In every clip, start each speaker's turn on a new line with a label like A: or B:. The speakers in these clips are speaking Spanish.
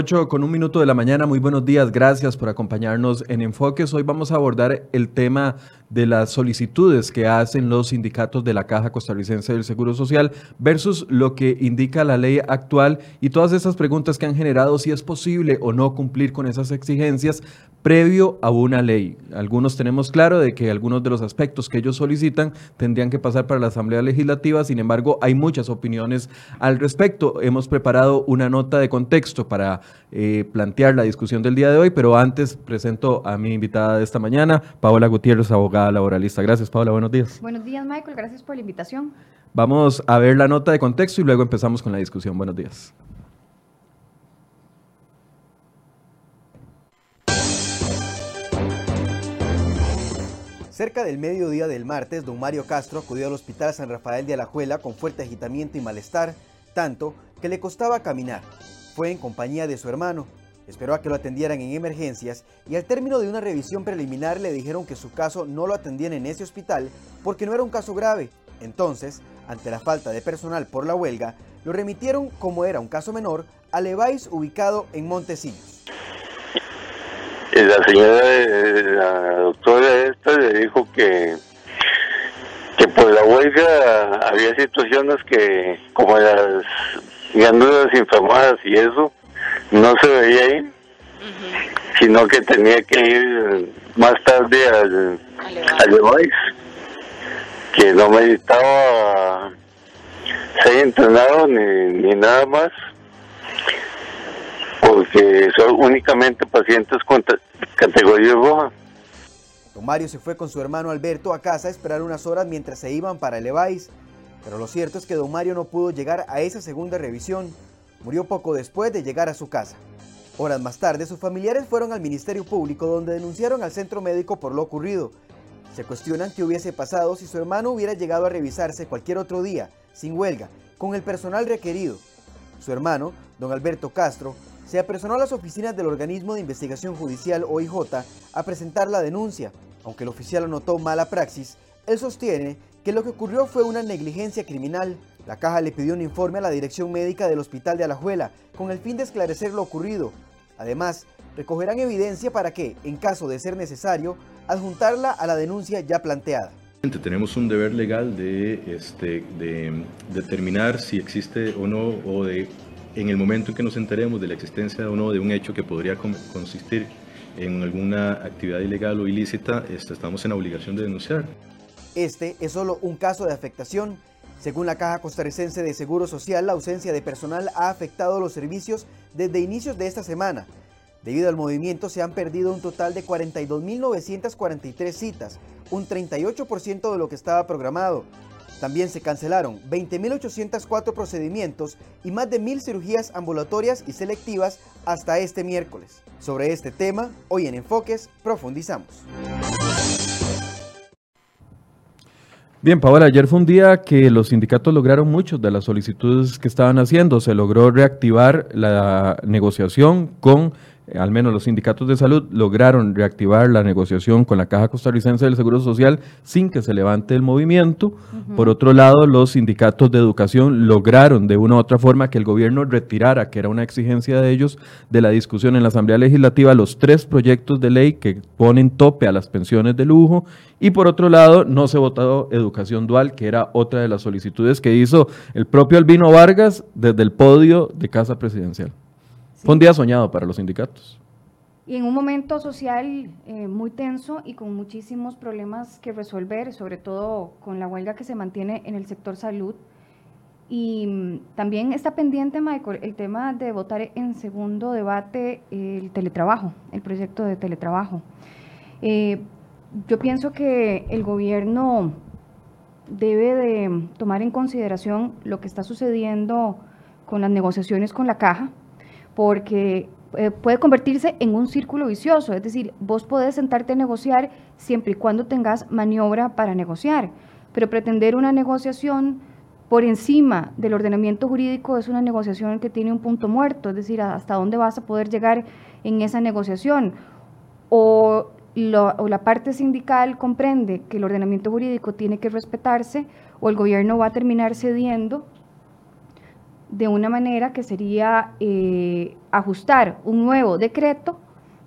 A: 8 con un minuto de la mañana, muy buenos días, gracias por acompañarnos en Enfoques. Hoy vamos a abordar el tema de las solicitudes que hacen los sindicatos de la Caja Costarricense del Seguro Social versus lo que indica la ley actual y todas esas preguntas que han generado si es posible o no cumplir con esas exigencias previo a una ley. Algunos tenemos claro de que algunos de los aspectos que ellos solicitan tendrían que pasar para la Asamblea Legislativa, sin embargo hay muchas opiniones al respecto. Hemos preparado una nota de contexto para eh, plantear la discusión del día de hoy, pero antes presento a mi invitada de esta mañana, Paola Gutiérrez, abogada laboralista. Gracias, Paola, buenos días.
B: Buenos días, Michael, gracias por la invitación.
A: Vamos a ver la nota de contexto y luego empezamos con la discusión. Buenos días.
C: Cerca del mediodía del martes, don Mario Castro acudió al Hospital San Rafael de Alajuela con fuerte agitamiento y malestar, tanto que le costaba caminar. Fue en compañía de su hermano. Esperó a que lo atendieran en emergencias y al término de una revisión preliminar le dijeron que su caso no lo atendían en ese hospital porque no era un caso grave. Entonces, ante la falta de personal por la huelga, lo remitieron, como era un caso menor, a Levice ubicado en Montecillos.
D: Eh, la señora, la doctora esta le dijo que, que por la huelga había situaciones que, como las gandulas inflamadas y eso, no se veía ahí, sino que tenía que ir más tarde al, al que no me necesitaba ser entrenado ni, ni nada más porque son únicamente pacientes con categoría roja.
C: Don Mario se fue con su hermano Alberto a casa a esperar unas horas mientras se iban para el Levice, pero lo cierto es que don Mario no pudo llegar a esa segunda revisión. Murió poco después de llegar a su casa. Horas más tarde, sus familiares fueron al Ministerio Público donde denunciaron al centro médico por lo ocurrido. Se cuestionan qué hubiese pasado si su hermano hubiera llegado a revisarse cualquier otro día, sin huelga, con el personal requerido. Su hermano, don Alberto Castro, se apersonó a las oficinas del organismo de investigación judicial OIJ a presentar la denuncia. Aunque el oficial anotó mala praxis, él sostiene que lo que ocurrió fue una negligencia criminal. La caja le pidió un informe a la dirección médica del hospital de Alajuela con el fin de esclarecer lo ocurrido. Además, recogerán evidencia para que, en caso de ser necesario, adjuntarla a la denuncia ya planteada.
E: Tenemos un deber legal de, este, de determinar si existe o no, o de en el momento en que nos enteremos de la existencia o no de un hecho que podría consistir en alguna actividad ilegal o ilícita, este, estamos en la obligación de denunciar.
C: Este es solo un caso de afectación. Según la Caja Costarricense de Seguro Social, la ausencia de personal ha afectado los servicios desde inicios de esta semana. Debido al movimiento se han perdido un total de 42.943 citas, un 38% de lo que estaba programado. También se cancelaron 20.804 procedimientos y más de 1.000 cirugías ambulatorias y selectivas hasta este miércoles. Sobre este tema, hoy en Enfoques profundizamos.
A: Bien, Paola, ayer fue un día que los sindicatos lograron muchas de las solicitudes que estaban haciendo. Se logró reactivar la negociación con al menos los sindicatos de salud, lograron reactivar la negociación con la Caja Costarricense del Seguro Social sin que se levante el movimiento. Por otro lado, los sindicatos de educación lograron de una u otra forma que el gobierno retirara, que era una exigencia de ellos, de la discusión en la Asamblea Legislativa, los tres proyectos de ley que ponen tope a las pensiones de lujo. Y por otro lado, no se votó educación dual, que era otra de las solicitudes que hizo el propio Albino Vargas desde el podio de Casa Presidencial. Fue un día soñado para los sindicatos.
B: Y en un momento social eh, muy tenso y con muchísimos problemas que resolver, sobre todo con la huelga que se mantiene en el sector salud. Y mm, también está pendiente, Michael, el tema de votar en segundo debate el teletrabajo, el proyecto de teletrabajo. Eh, yo pienso que el gobierno debe de tomar en consideración lo que está sucediendo con las negociaciones con la caja, porque eh, puede convertirse en un círculo vicioso, es decir, vos podés sentarte a negociar siempre y cuando tengas maniobra para negociar, pero pretender una negociación por encima del ordenamiento jurídico es una negociación que tiene un punto muerto, es decir, hasta dónde vas a poder llegar en esa negociación. O, o la parte sindical comprende que el ordenamiento jurídico tiene que respetarse o el gobierno va a terminar cediendo de una manera que sería eh, ajustar un nuevo decreto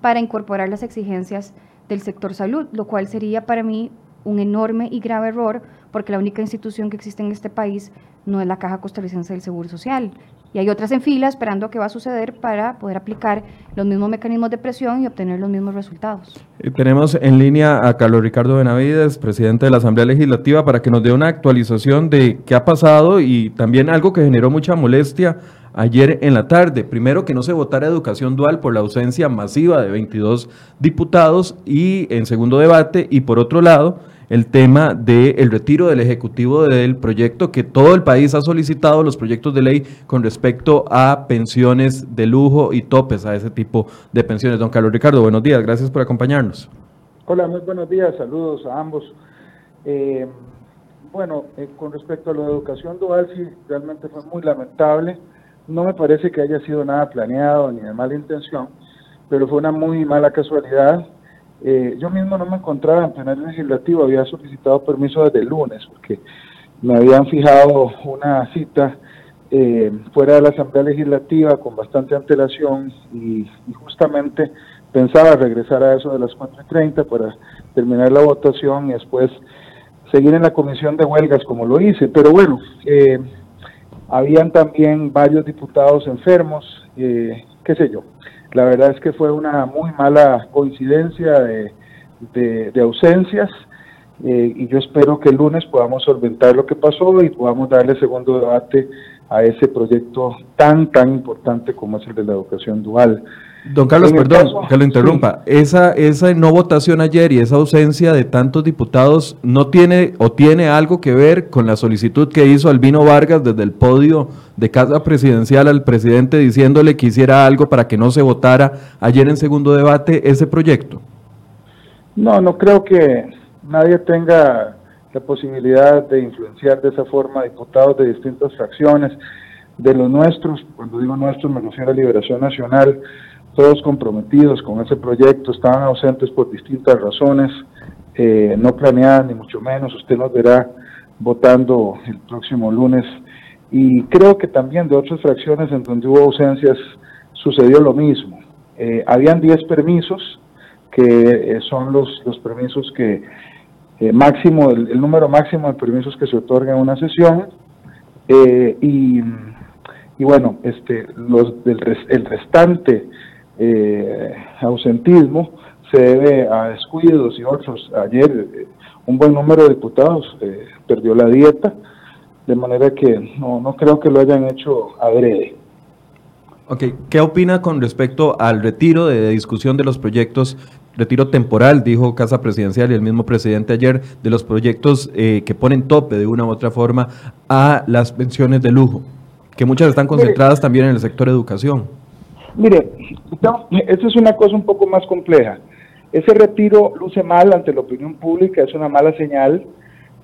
B: para incorporar las exigencias del sector salud, lo cual sería para mí un enorme y grave error porque la única institución que existe en este país no es la Caja Costarricense del Seguro Social. Y hay otras en fila esperando qué va a suceder para poder aplicar los mismos mecanismos de presión y obtener los mismos resultados.
A: tenemos en línea a Carlos Ricardo Benavides, presidente de la Asamblea Legislativa, para que nos dé una actualización de qué ha pasado y también algo que generó mucha molestia ayer en la tarde. Primero, que no se votara educación dual por la ausencia masiva de 22 diputados y en segundo debate, y por otro lado, el tema del retiro del Ejecutivo del proyecto que todo el país ha solicitado, los proyectos de ley con respecto a pensiones de lujo y topes a ese tipo de pensiones. Don Carlos Ricardo, buenos días, gracias por acompañarnos.
F: Hola, muy buenos días, saludos a ambos. Eh, bueno, eh, con respecto a la educación dual, sí, realmente fue muy lamentable. No me parece que haya sido nada planeado ni de mala intención, pero fue una muy mala casualidad eh, yo mismo no me encontraba en plenario legislativo, había solicitado permiso desde lunes porque me habían fijado una cita eh, fuera de la Asamblea Legislativa con bastante antelación y, justamente pensaba regresar a eso de las 4.30 para terminar la votación y después seguir en la comisión de huelgas como lo hice. Pero bueno, eh, habían también varios diputados enfermos, qué sé yo. La verdad es que fue una muy mala coincidencia de, ausencias eh, y yo espero que el lunes podamos solventar lo que pasó y podamos darle segundo debate a ese proyecto tan, tan importante como es el de la educación dual.
A: Don Carlos, perdón que lo interrumpa. Esa, esa no votación ayer y esa ausencia de tantos diputados no tiene o tiene algo que ver con la solicitud que hizo Albino Vargas desde el podio de Casa Presidencial al presidente diciéndole que hiciera algo para que no se votara ayer en segundo debate ese proyecto.
F: No, no creo que nadie tenga la posibilidad de influenciar de esa forma a diputados de distintas fracciones, de los nuestros, cuando digo nuestros me refiero a Liberación Nacional, todos comprometidos con ese proyecto, estaban ausentes por distintas razones, eh, no planeadas ni mucho menos, usted nos verá votando el próximo lunes. Y creo que también de otras fracciones en donde hubo ausencias sucedió lo mismo. Eh, habían 10 permisos, que eh, son los, los permisos que máximo, el, número máximo de permisos que se otorga en una sesión, y, y, bueno, este, los del el restante eh, ausentismo se debe a descuidos y otros. Ayer eh, un buen número de diputados eh, perdió la dieta, de manera que no, no creo que lo hayan hecho adrede.
A: Ok, ¿qué opina con respecto al retiro de discusión de los proyectos, retiro temporal, dijo Casa Presidencial y el mismo presidente ayer, de los proyectos eh, que ponen tope de una u otra forma a las pensiones de lujo, que muchas están concentradas también en el sector educación?
F: Mire, esto es una cosa un poco más compleja. Ese retiro luce mal ante la opinión pública, es una mala señal,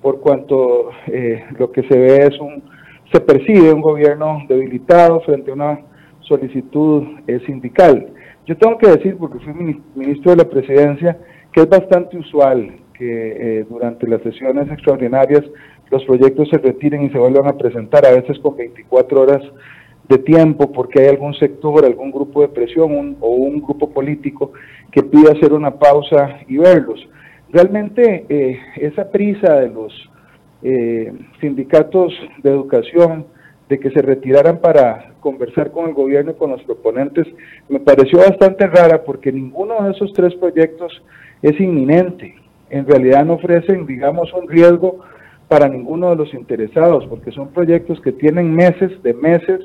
F: por cuanto eh, lo que se ve es un, se percibe un gobierno debilitado frente a una solicitud eh, sindical. Yo tengo que decir, porque fui ministro de la presidencia, que es bastante usual que eh, durante las sesiones extraordinarias los proyectos se retiren y se vuelvan a presentar, a veces con 24 horas de tiempo porque hay algún sector, algún grupo de presión o un grupo político que pide hacer una pausa y verlos. Realmente eh, esa prisa de los eh, sindicatos de educación de que se retiraran para conversar con el gobierno y con los proponentes me pareció bastante rara porque ninguno de esos tres proyectos es inminente. En realidad no ofrecen, digamos, un riesgo para ninguno de los interesados porque son proyectos que tienen meses de meses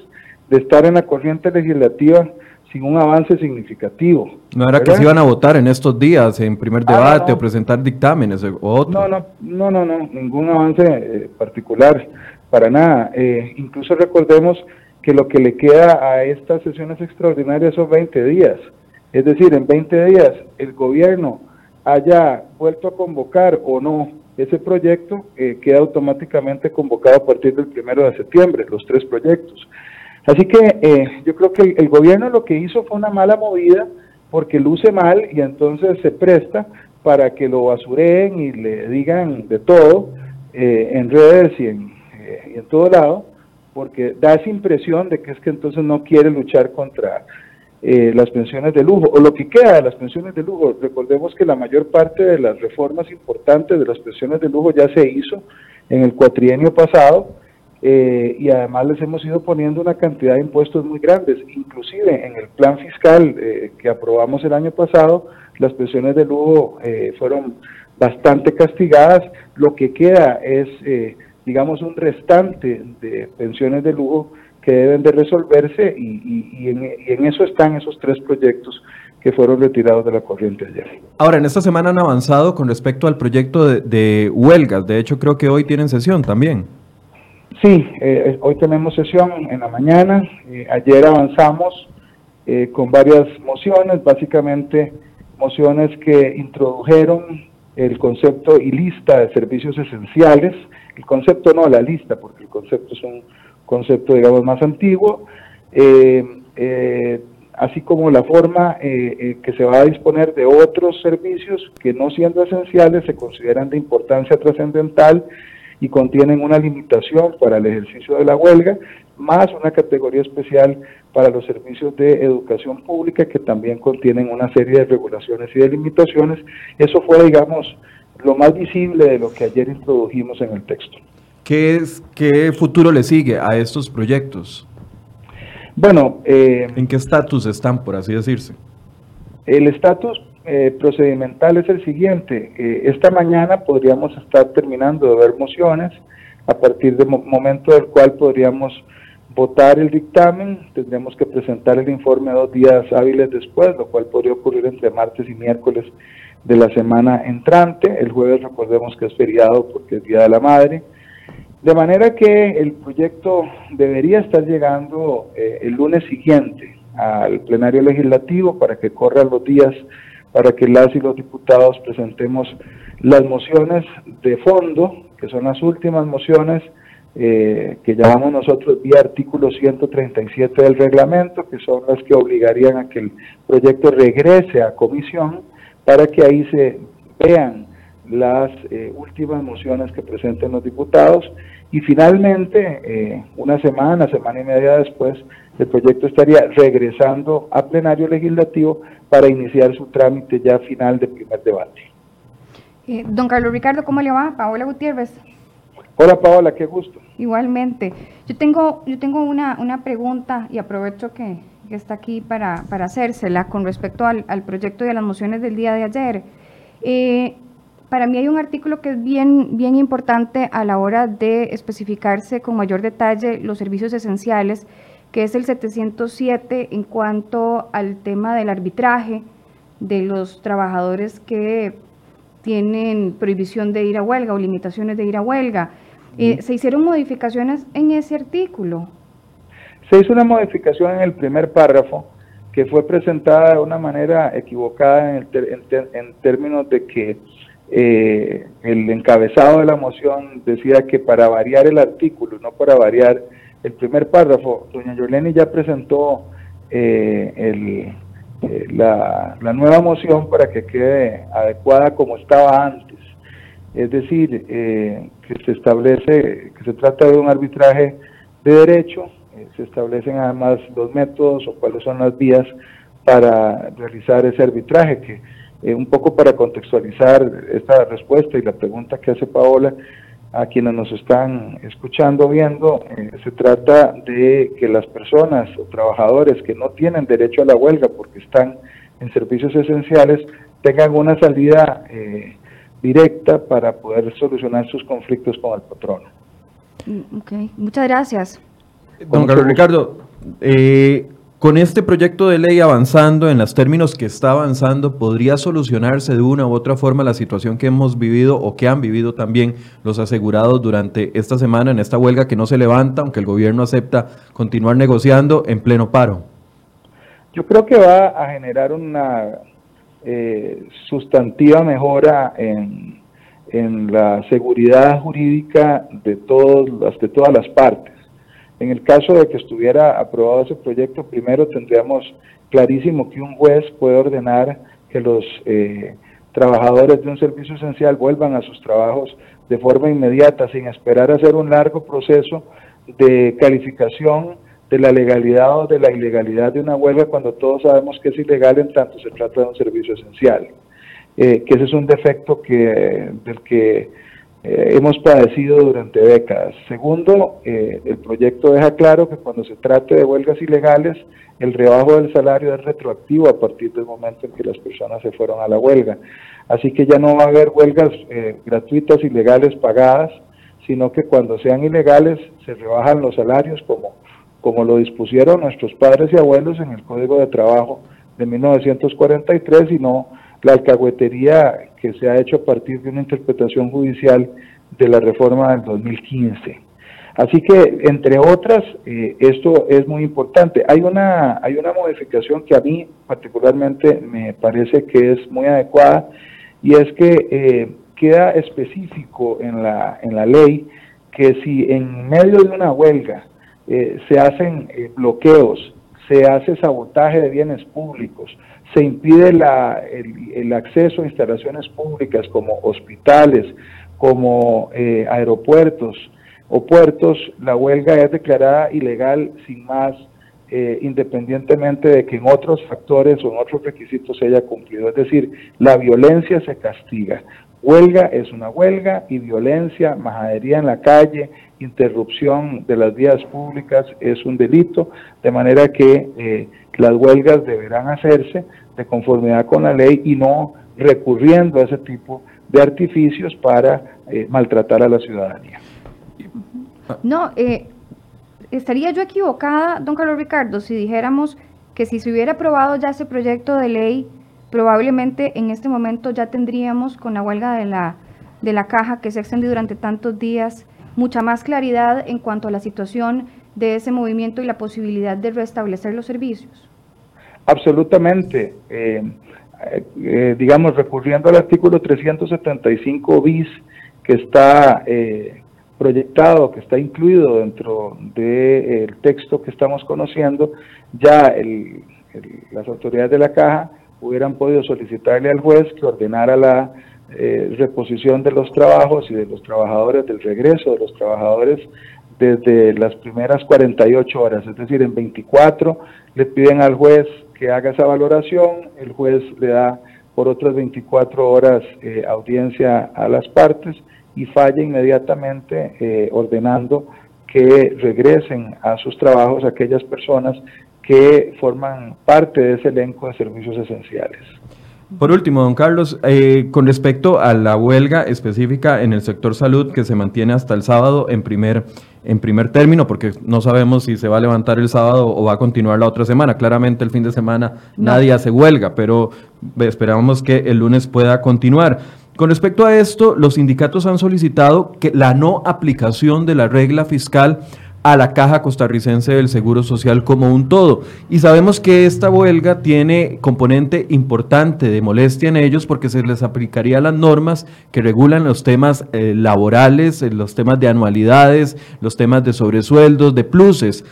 F: de estar en la corriente legislativa sin un avance significativo.
A: No era que se iban a votar en estos días, en primer ah, debate, o presentar dictámenes o otro.
F: No, no, no, no, no ningún avance eh, particular, para nada. Eh, incluso recordemos que lo que le queda a estas sesiones extraordinarias son 20 días. Es decir, en 20 días el gobierno haya vuelto a convocar o no ese proyecto, eh, queda automáticamente convocado a partir del primero de septiembre, los tres proyectos. Así que eh, yo creo que el, gobierno lo que hizo fue una mala movida porque luce mal y entonces se presta para que lo basureen y le digan de todo eh, en redes y en, eh, y en todo lado, porque da esa impresión de que es que entonces no quiere luchar contra eh, las pensiones de lujo, o lo que queda de las pensiones de lujo. Recordemos que la mayor parte de las reformas importantes de las pensiones de lujo ya se hizo en el cuatrienio pasado, eh, y además les hemos ido poniendo una cantidad de impuestos muy grandes. Inclusive en el plan fiscal eh, que aprobamos el año pasado, las pensiones de lujo fueron bastante castigadas. Lo que queda es, digamos, un restante de pensiones de lujo que deben de resolverse y, en, eso están esos tres proyectos que fueron retirados de la corriente ayer.
A: Ahora, en esta semana han avanzado con respecto al proyecto de, huelgas. De hecho, creo que hoy tienen sesión también.
F: Sí, eh, hoy tenemos sesión en la mañana. Eh, ayer avanzamos eh, con varias mociones, básicamente mociones que introdujeron el concepto y lista de servicios esenciales. El concepto no, la lista, porque el concepto es un concepto, digamos, más antiguo, eh, eh, así como la forma que se va a disponer de otros servicios que no siendo esenciales se consideran de importancia trascendental y contienen una limitación para el ejercicio de la huelga, más una categoría especial para los servicios de educación pública que también contienen una serie de regulaciones y de limitaciones. Eso fue, digamos, lo más visible de lo que ayer introdujimos en el texto.
A: ¿Qué, es, ¿Qué futuro le sigue a estos proyectos?
F: Bueno,
A: eh, ¿en qué estatus están, por así decirse?
F: El estatus eh, procedimental es el siguiente. Eh, esta mañana podríamos estar terminando de ver mociones, a partir del momento del cual podríamos votar el dictamen, tendríamos que presentar el informe dos días hábiles después, lo cual podría ocurrir entre martes y miércoles de la semana entrante. El jueves recordemos que es feriado porque es Día de la Madre. De manera que el proyecto debería estar llegando eh, el lunes siguiente al plenario legislativo para que corran los días para que las y los diputados presentemos las mociones de fondo, que son las últimas mociones eh, que llamamos nosotros vía artículo 137 del reglamento, que son las que obligarían a que el proyecto regrese a comisión para que ahí se vean las eh, últimas mociones que presenten los diputados y finalmente, eh, una semana, semana y media después, el proyecto estaría regresando a plenario legislativo para iniciar su trámite ya final de primer debate.
B: Eh, don Carlos Ricardo, ¿cómo le va? Paola Gutiérrez.
F: Hola Paola, qué gusto.
B: Igualmente. Yo tengo, yo tengo una, una pregunta y aprovecho que, está aquí para, para, hacérsela con respecto al, al, proyecto y a las mociones del día de ayer. Eh, para mí hay un artículo que es bien, bien importante a la hora de especificarse con mayor detalle los servicios esenciales, que es el 707 en cuanto al tema del arbitraje de los trabajadores que tienen prohibición de ir a huelga o limitaciones de ir a huelga. Eh, ¿Se hicieron modificaciones en ese artículo?
F: Se hizo una modificación en el primer párrafo que fue presentada de una manera equivocada en, en términos de que eh, el encabezado de la moción decía que para variar el artículo, no para variar el primer párrafo, doña Yoleni ya presentó eh, eh, la, nueva moción para que quede adecuada como estaba antes. Es decir, que se establece que se trata de un arbitraje de derecho, se establecen además los métodos o cuáles son las vías para realizar ese arbitraje, que eh, un poco para contextualizar esta respuesta y la pregunta que hace Paola a quienes nos están escuchando, viendo, eh, se trata de que las personas o trabajadores que no tienen derecho a la huelga porque están en servicios esenciales tengan una salida eh, directa para poder solucionar sus conflictos con el patrono.
B: Mm, ok, muchas gracias.
A: Don Carlos Ricardo, eh, con este proyecto de ley avanzando en los términos que está avanzando, ¿podría solucionarse de una u otra forma la situación que hemos vivido o que han vivido también los asegurados durante esta semana en esta huelga que no se levanta, aunque el gobierno acepta continuar negociando en pleno paro?
F: Yo creo que va a generar una eh, sustantiva mejora en, en la seguridad jurídica de, todos, de todas las partes en el caso de que estuviera aprobado ese proyecto, primero tendríamos clarísimo que un juez puede ordenar que los eh, trabajadores de un servicio esencial vuelvan a sus trabajos de forma inmediata, sin esperar hacer un largo proceso de calificación de la legalidad o de la ilegalidad de una huelga cuando todos sabemos que es ilegal en tanto se trata de un servicio esencial. Eh, que ese es un defecto que, del que eh, hemos padecido durante décadas. Segundo, eh, el proyecto deja claro que cuando se trate de huelgas ilegales, el rebajo del salario es retroactivo a partir del momento en que las personas se fueron a la huelga. Así que ya no va a haber huelgas gratuitas ilegales pagadas, sino que cuando sean ilegales se rebajan los salarios como como lo dispusieron nuestros padres y abuelos en el Código de Trabajo de 1943 y no la alcahuetería que se ha hecho a partir de una interpretación judicial de la reforma del 2015. Así que, entre otras, eh, esto es muy importante. Hay una, hay una modificación que a mí particularmente me parece que es muy adecuada y es que eh, queda específico en la, en la ley que si en medio de una huelga eh, se hacen bloqueos, se hace sabotaje de bienes públicos, se impide la, el, acceso a instalaciones públicas como hospitales, como eh, aeropuertos o puertos, la huelga es declarada ilegal sin más, independientemente de que en otros factores o en otros requisitos se haya cumplido. Es decir, la violencia se castiga. Huelga es una huelga y violencia, majadería en la calle, interrupción de las vías públicas es un delito, de manera que eh, las huelgas deberán hacerse de conformidad con la ley y no recurriendo a ese tipo de artificios para eh, maltratar a la ciudadanía.
B: No, eh, estaría yo equivocada, don Carlos Ricardo, si dijéramos que si se hubiera aprobado ya ese proyecto de ley, probablemente en este momento ya tendríamos con la huelga de la, de la caja que se ha extendido durante tantos días mucha más claridad en cuanto a la situación de ese movimiento y la posibilidad de restablecer los servicios.
F: Absolutamente. Eh, eh, digamos, recurriendo al artículo 375 bis que está eh, proyectado, que está incluido dentro del texto que estamos conociendo, ya las autoridades de la caja hubieran podido solicitarle al juez que ordenara la eh, reposición de los trabajos y de los trabajadores, del regreso de los trabajadores desde las primeras 48 horas, es decir, en 24 le piden al juez que haga esa valoración, el juez le da por otras 24 horas eh, audiencia a las partes y falla inmediatamente eh, ordenando que regresen a sus trabajos aquellas personas que forman parte de ese elenco de servicios esenciales.
A: Por último, don Carlos, eh, con respecto a la huelga específica en el sector salud que se mantiene hasta el sábado en primer, en primer término, porque no sabemos si se va a levantar el sábado o va a continuar la otra semana. Claramente el fin de semana nadie hace huelga, pero esperamos que el lunes pueda continuar. Con respecto a esto, los sindicatos han solicitado que la no aplicación de la regla fiscal a la Caja Costarricense del Seguro Social como un todo. Y sabemos que esta huelga tiene componente importante de molestia en ellos porque se les aplicaría las normas que regulan los temas eh, laborales, eh, los temas de anualidades, los temas de sobresueldos, de pluses.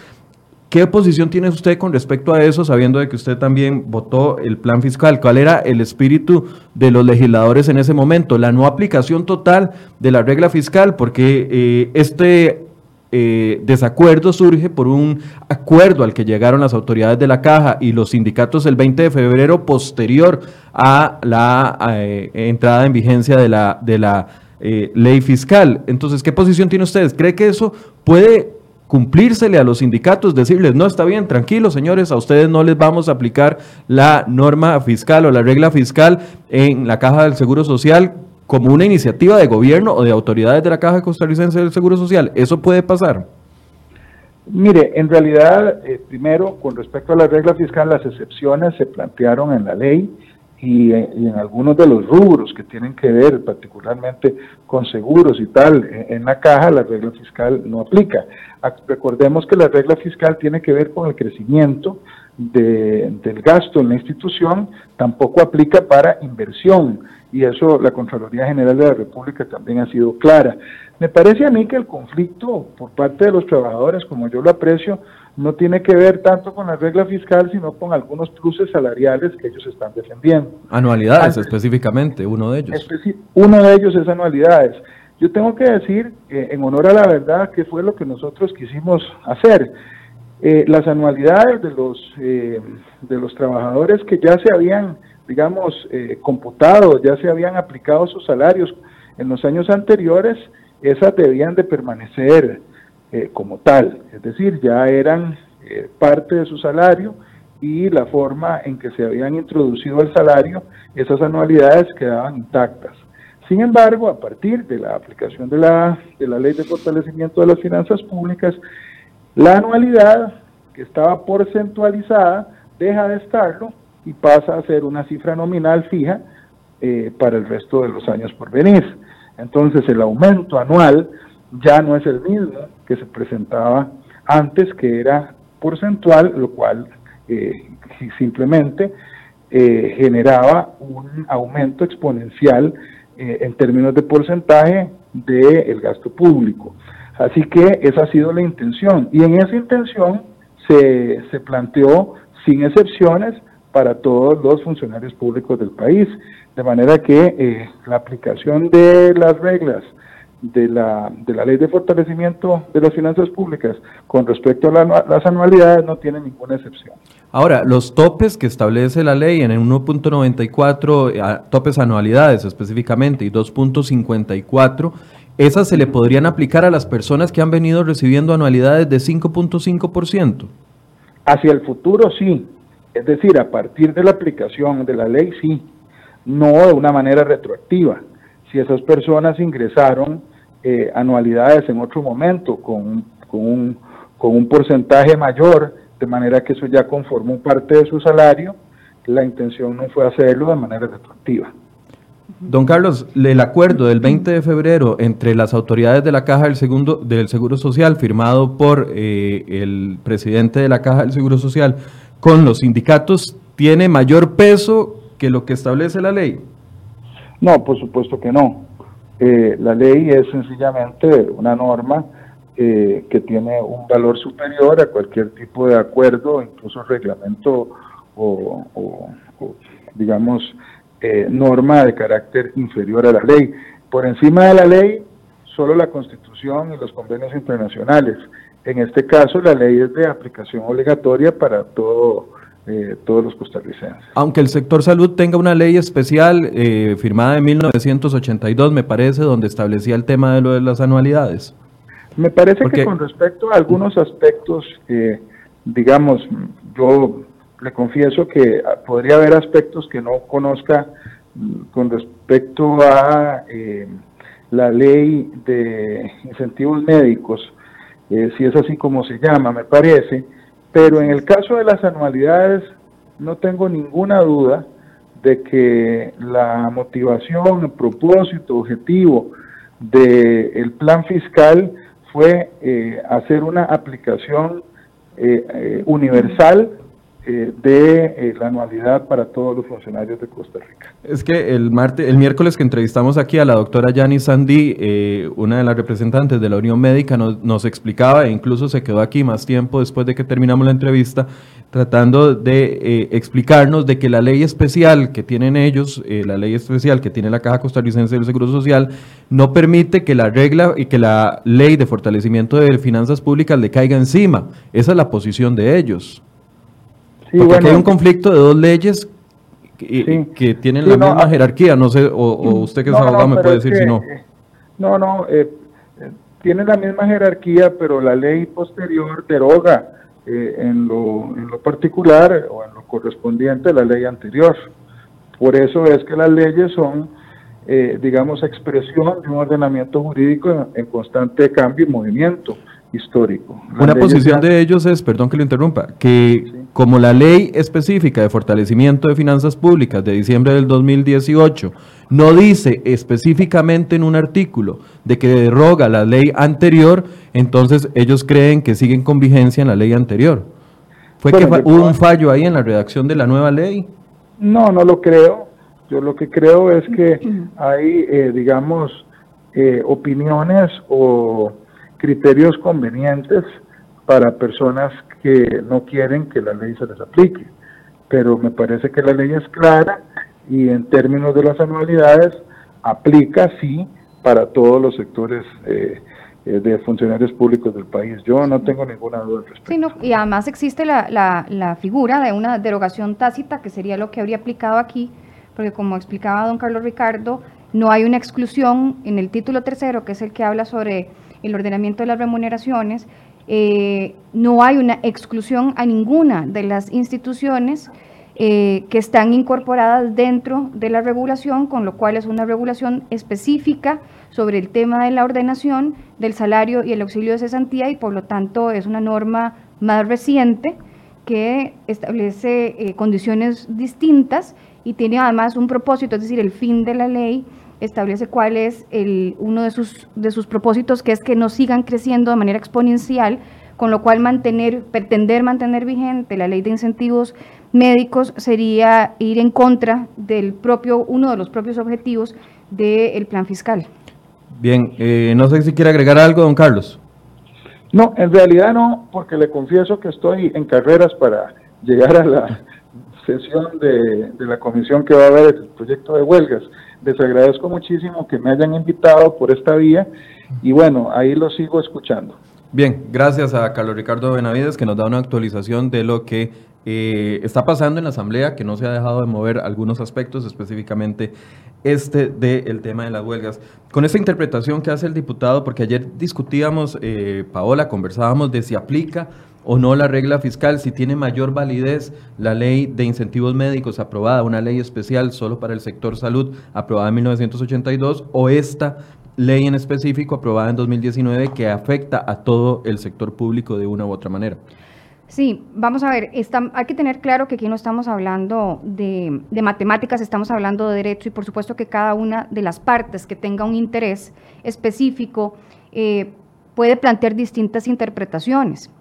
A: ¿Qué posición tiene usted con respecto a eso, sabiendo de que usted también votó el plan fiscal? ¿Cuál era el espíritu de los legisladores en ese momento? La no aplicación total de la regla fiscal, porque eh, este eh, desacuerdo surge por un acuerdo al que llegaron las autoridades de la caja y los sindicatos el 20 de febrero posterior a la eh, entrada en vigencia de la, de la eh, ley fiscal. Entonces, ¿qué posición tiene ustedes? ¿Cree que eso puede cumplírsele a los sindicatos, decirles, no, está bien, tranquilos señores, a ustedes no les vamos a aplicar la norma fiscal o la regla fiscal en la caja del Seguro Social como una iniciativa de gobierno o de autoridades de la Caja Costarricense del Seguro Social. ¿Eso puede pasar?
F: Mire, en realidad, eh, primero, con respecto a la regla fiscal, las excepciones se plantearon en la ley y, eh, en algunos de los rubros que tienen que ver particularmente con seguros y tal, en, la caja la regla fiscal no aplica. Recordemos que la regla fiscal tiene que ver con el crecimiento del gasto en la institución, tampoco aplica para inversión y eso la Contraloría General de la República también ha sido clara. Me parece a mí que el conflicto por parte de los trabajadores, como yo lo aprecio, no tiene que ver tanto con la regla fiscal, sino con algunos pluses salariales que ellos están defendiendo.
A: Anualidades específicamente, uno de ellos.
F: Uno de ellos es anualidades. Yo tengo que decir, en honor a la verdad, que fue lo que nosotros quisimos hacer. Eh, las anualidades de los, eh, de los trabajadores que ya se habían, digamos, eh, computado, ya se habían aplicado sus salarios en los años anteriores, esas debían de permanecer como tal, es decir, ya eran parte de su salario y la forma en que se habían introducido el salario, esas anualidades quedaban intactas. Sin embargo, a partir de la aplicación de la, de la Ley de Fortalecimiento de las Finanzas Públicas, la anualidad, que estaba porcentualizada, deja de estarlo y pasa a ser una cifra nominal fija eh, para el resto de los años por venir. Entonces el aumento anual ya no es el mismo que se presentaba antes, que era porcentual, lo cual eh, simplemente eh, generaba un aumento exponencial en términos de porcentaje del gasto público. Así que esa ha sido la intención. Y en esa intención se, se planteó sin excepciones para todos los funcionarios públicos del país. De manera que eh, la aplicación de las reglas de la, de la ley de fortalecimiento de las finanzas públicas con respecto a las anualidades no tiene ninguna excepción.
A: Ahora, los topes que establece la ley en el 1.94, topes anualidades específicamente, y 2.54, esas se le podrían aplicar a las personas que han venido recibiendo anualidades de 5.5%.
F: Hacia el futuro sí, es decir, a partir de la aplicación de la ley sí, no de una manera retroactiva. Si esas personas ingresaron eh, anualidades en otro momento con, con, un, porcentaje mayor, de manera que eso ya conformó parte de su salario, la intención no fue hacerlo de manera retroactiva.
A: Don Carlos, el acuerdo del 20 de febrero entre las autoridades de la Caja del, Segundo, del Seguro Social, firmado por eh, el presidente de la Caja del Seguro Social, con los sindicatos, ¿tiene mayor peso que lo que establece la ley?
F: No, por supuesto que no. Eh, la ley es sencillamente una norma eh, que tiene un valor superior a cualquier tipo de acuerdo, incluso reglamento o, o digamos, eh, norma de carácter inferior a la ley. Por encima de la ley, solo la Constitución y los convenios internacionales. En este caso, la ley es de aplicación obligatoria para todo, eh, todos los costarricenses.
A: Aunque el sector salud tenga una ley especial eh, firmada en 1982, me parece, donde establecía el tema de lo de las anualidades.
F: Me parece que con respecto a algunos aspectos, digamos, yo le confieso que podría haber aspectos que no conozca mm, con respecto a eh, la ley de incentivos médicos, eh, si es así como se llama, me parece, pero en el caso de las anualidades no tengo ninguna duda de que la motivación, el propósito, objetivo del plan fiscal fue eh, hacer una aplicación universal eh, de eh, la anualidad para todos los funcionarios de Costa Rica.
A: Es que el martes, el miércoles que entrevistamos aquí a la doctora Yani Sandy, eh, una de las representantes de la Unión Médica, nos, explicaba e incluso se quedó aquí más tiempo después de que terminamos la entrevista, tratando de explicarnos de que la ley especial que tienen ellos, la ley especial que tiene la Caja Costarricense del Seguro Social, no permite que la regla y que la ley de fortalecimiento de finanzas públicas le caiga encima. Esa es la posición de ellos. Porque aquí hay un conflicto de dos leyes que, tienen la misma ah, jerarquía, no sé, o, usted que es abogado me puede decir si no.
F: Eh, no, no, eh, eh, tienen la misma jerarquía, pero la ley posterior deroga eh, en, lo, en lo particular o en lo correspondiente a la ley anterior. Por eso es que las leyes son, digamos, expresión de un ordenamiento jurídico en constante cambio y movimiento histórico.
A: Una posición de ellos es, perdón que lo interrumpa, que como la ley específica de fortalecimiento de finanzas públicas de diciembre del 2018 no dice específicamente en un artículo de que deroga la ley anterior, entonces ellos creen que siguen con vigencia en la ley anterior. ¿Fue que hubo un fallo ahí en la redacción de la nueva ley?
F: No, no lo creo. Yo lo que creo es que hay, eh, digamos, eh, opiniones o criterios convenientes para personas que no quieren que la ley se les aplique. Pero me parece que la ley es clara y en términos de las anualidades aplica sí para todos los sectores eh, eh, de funcionarios públicos del país. Yo no tengo ninguna duda al respecto.
B: y además existe la, la, la, figura de una derogación tácita, que sería lo que habría aplicado aquí, porque como explicaba don Carlos Ricardo, no hay una exclusión en el título tercero, que es el que habla sobre el ordenamiento de las remuneraciones, eh, no hay una exclusión a ninguna de las instituciones eh, que están incorporadas dentro de la regulación, con lo cual es una regulación específica sobre el tema de la ordenación del salario y el auxilio de cesantía y por lo tanto es una norma más reciente que establece eh, condiciones distintas y tiene además un propósito, es decir, el fin de la ley establece cuál es el, uno de sus, de sus propósitos, que es que no sigan creciendo de manera exponencial, con lo cual mantener, pretender mantener vigente la ley de incentivos médicos sería ir en contra del propio, uno de los propios objetivos del plan fiscal.
A: Bien, eh, no sé si quiere agregar algo, don Carlos.
F: No, en realidad no, porque le confieso que estoy en carreras para llegar a la sesión de, de la comisión que va a haber el proyecto de huelgas. Les agradezco muchísimo que me hayan invitado por esta vía y bueno, ahí lo sigo escuchando.
A: Bien, gracias a Carlos Ricardo Benavides que nos da una actualización de lo que eh, está pasando en la Asamblea, que no se ha dejado de mover algunos aspectos, específicamente este del tema de las huelgas. Con esta interpretación que hace el diputado, porque ayer discutíamos, eh, Paola, conversábamos de si aplica o no la regla fiscal, si tiene mayor validez la ley de incentivos médicos aprobada, una ley especial solo para el sector salud aprobada en 1982, o esta ley en específico aprobada en 2019 que afecta a todo el sector público de una u otra manera.
B: Sí, vamos a ver, hay que tener claro que aquí no estamos hablando de, matemáticas, estamos hablando de derecho y por supuesto que cada una de las partes que tenga un interés específico eh, puede plantear distintas interpretaciones.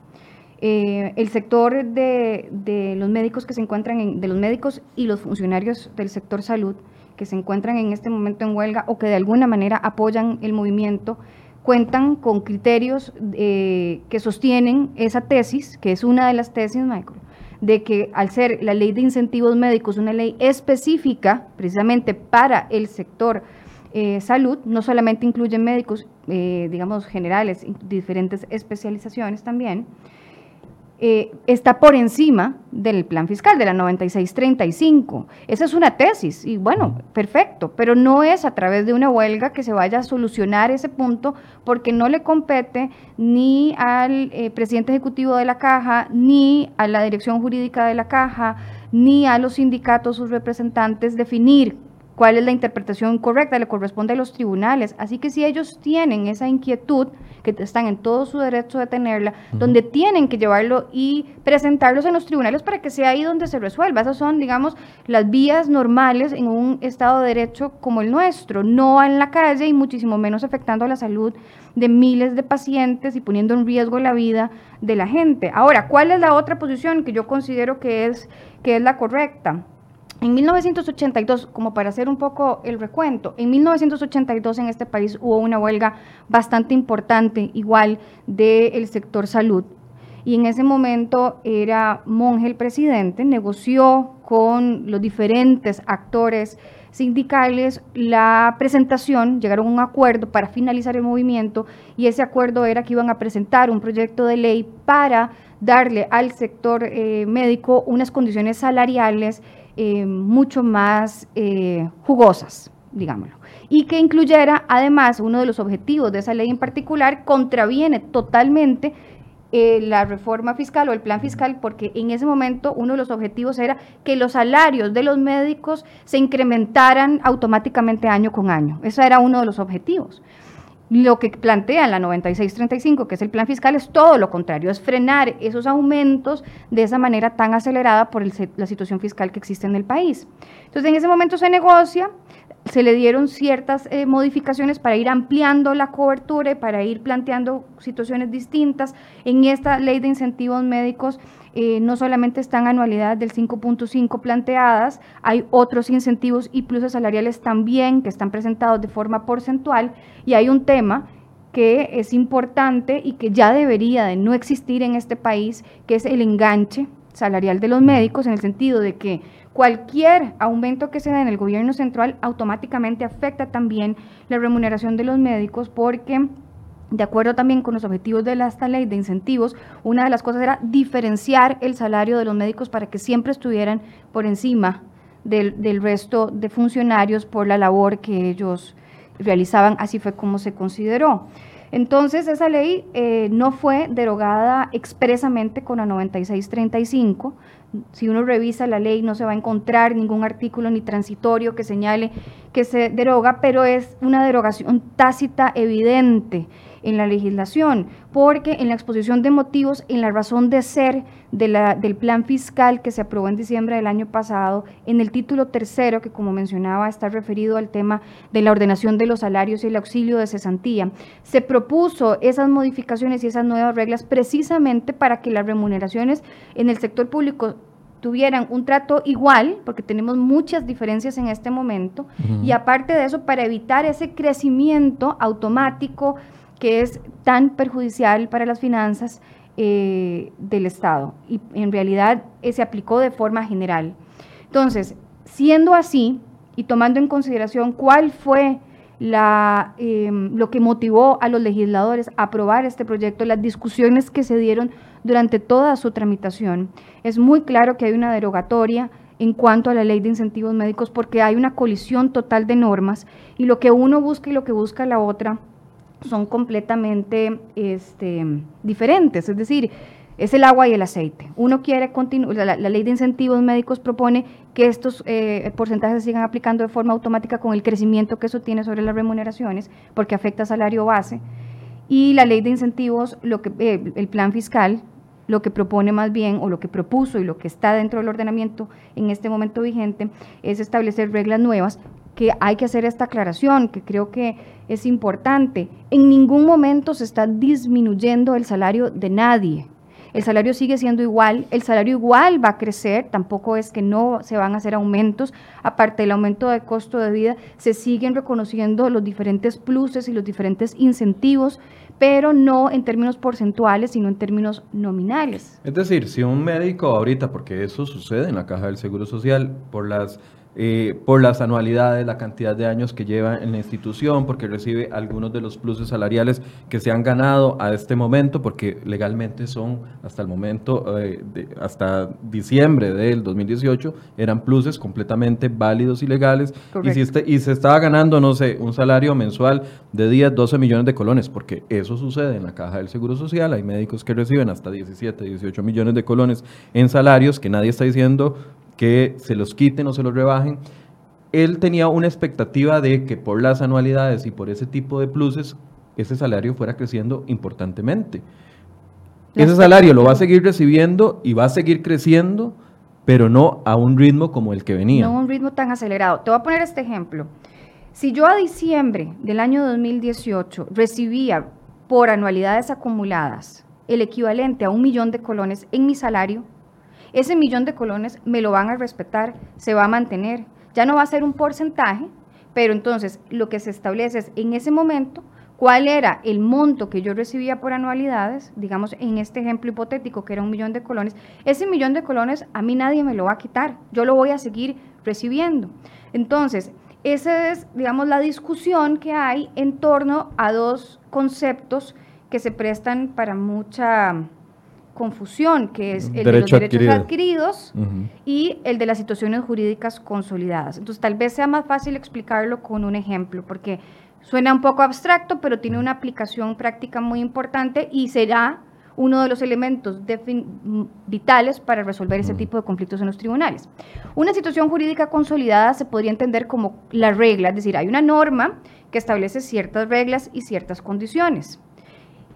B: Eh, el sector de, los médicos que se encuentran en, de los médicos y los funcionarios del sector salud que se encuentran en este momento en huelga o que de alguna manera apoyan el movimiento, cuentan con criterios eh, que sostienen esa tesis, que es una de las tesis, Michael, de que al ser la ley de incentivos médicos una ley específica precisamente para el sector eh, salud, no solamente incluye médicos, eh, digamos, generales, diferentes especializaciones también, eh, está por encima del plan fiscal de la 9635. Esa es una tesis y bueno, perfecto, pero no es a través de una huelga que se vaya a solucionar ese punto porque no le compete ni al eh, presidente ejecutivo de la caja, ni a la dirección jurídica de la caja, ni a los sindicatos, sus representantes, definir cuál es la interpretación correcta, le corresponde a los tribunales. Así que si ellos tienen esa inquietud, que están en todo su derecho de tenerla, donde tienen que llevarlo y presentarlos en los tribunales para que sea ahí donde se resuelva. Esas son, digamos, las vías normales en un Estado de Derecho como el nuestro, no en la calle y muchísimo menos afectando a la salud de miles de pacientes y poniendo en riesgo la vida de la gente. Ahora, ¿cuál es la otra posición que yo considero que es, que es la correcta? En 1982, como para hacer un poco el recuento, en 1982 en este país hubo una huelga bastante importante, igual del sector salud. Y en ese momento era Monge el presidente, negoció con los diferentes actores sindicales la presentación, llegaron a un acuerdo para finalizar el movimiento y ese acuerdo era que iban a presentar un proyecto de ley para darle al sector eh, médico unas condiciones salariales eh, mucho más eh, jugosas, digámoslo, y que incluyera además uno de los objetivos de esa ley en particular, contraviene totalmente eh, la reforma fiscal o el plan fiscal, porque en ese momento uno de los objetivos era que los salarios de los médicos se incrementaran automáticamente año con año. Ese era uno de los objetivos. Lo que plantea la 9635, que es el plan fiscal, es todo lo contrario, es frenar esos aumentos de esa manera tan acelerada por la situación fiscal que existe en el país. Entonces, en ese momento se negocia, se le dieron ciertas eh, modificaciones para ir ampliando la cobertura y para ir planteando situaciones distintas. En esta ley de incentivos médicos eh, no solamente están anualidades del 5.5 planteadas, hay otros incentivos y pluses salariales también que están presentados de forma porcentual. Y hay un tema que es importante y que ya debería de no existir en este país, que es el enganche salarial de los médicos en el sentido de que cualquier aumento que se da en el gobierno central automáticamente afecta también la remuneración de los médicos porque de acuerdo también con los objetivos de esta ley de incentivos, una de las cosas era diferenciar el salario de los médicos para que siempre estuvieran por encima del, resto de funcionarios por la labor que ellos realizaban, así fue como se consideró. Entonces, esa ley eh, no fue derogada expresamente con la 9635. Si uno revisa la ley, no se va a encontrar ningún artículo ni transitorio que señale que se deroga, pero es una derogación tácita evidente en la legislación, porque en la exposición de motivos, en la razón de ser de la, del plan fiscal que se aprobó en diciembre del año pasado, en el título tercero, que como mencionaba está referido al tema de la ordenación de los salarios y el auxilio de cesantía, se propuso esas modificaciones y esas nuevas reglas precisamente para que las remuneraciones en el sector público tuvieran un trato igual, porque tenemos muchas diferencias en este momento, y aparte de eso, para evitar ese crecimiento automático que es tan perjudicial para las finanzas eh, del Estado. Y en realidad eh, se aplicó de forma general. Entonces, siendo así y tomando en consideración cuál fue em, lo que motivó a los legisladores a aprobar este proyecto, las discusiones que se dieron durante toda su tramitación, es muy claro que hay una derogatoria en cuanto a la ley de incentivos médicos porque hay una colisión total de normas y lo que uno busca y lo que busca la otra son completamente este, diferentes, es decir, es el agua y el aceite. Uno quiere continuar, la, ley de incentivos médicos propone que estos eh, porcentajes se sigan aplicando de forma automática con el crecimiento que eso tiene sobre las remuneraciones, porque afecta salario base. Y la ley de incentivos, lo que, eh, el plan fiscal, lo que propone más bien, o lo que propuso y lo que está dentro del ordenamiento en este momento vigente, es establecer reglas nuevas que hay que hacer esta aclaración, que creo que es importante. En ningún momento se está disminuyendo el salario de nadie. El salario sigue siendo igual, el salario igual va a crecer, tampoco es que no se van a hacer aumentos, aparte del aumento de costo de vida, se siguen reconociendo los diferentes pluses y los diferentes incentivos, pero no en términos porcentuales, sino en términos nominales.
A: Es decir, si un médico ahorita, porque eso sucede en la caja del Seguro Social, por las eh, por las anualidades, la cantidad de años que lleva en la institución, porque recibe algunos de los pluses salariales que se han ganado a este momento, porque legalmente son hasta el momento, eh, hasta diciembre del 2018, eran pluses completamente válidos y legales, y, si este, y se estaba ganando, no sé, un salario mensual de 10, 12 millones de colones, porque eso sucede en la caja del Seguro Social, hay médicos que reciben hasta 17, 18 millones de colones en salarios, que nadie está diciendo que se los quiten o se los rebajen. Él tenía una expectativa de que por las anualidades y por ese tipo de pluses, ese salario fuera creciendo importantemente. ese salario lo va a seguir recibiendo y va a seguir creciendo, pero no a un ritmo como el que venía.
B: No a un ritmo tan acelerado. Te voy a poner este ejemplo. Si yo a diciembre del año 2018 recibía por anualidades acumuladas el equivalente a un millón de colones en mi salario, ese millón de colones me lo van a respetar, se va a mantener. Ya no va a ser un porcentaje, pero entonces lo que se establece es en ese momento cuál era el monto que yo recibía por anualidades, digamos en este ejemplo hipotético que era un millón de colones, ese millón de colones a mí nadie me lo va a quitar, yo lo voy a seguir recibiendo. Entonces, esa es, digamos, la discusión que hay en torno a dos conceptos que se prestan para mucha confusión, que es el de los derechos adquiridos y el de las situaciones jurídicas consolidadas. Entonces, tal vez sea más fácil explicarlo con un ejemplo, porque suena un poco abstracto, pero tiene una aplicación práctica muy importante y será uno de los elementos vitales para resolver ese tipo de conflictos en los tribunales. Una situación jurídica consolidada se podría entender como la regla, es decir, hay una norma que establece ciertas reglas y ciertas condiciones.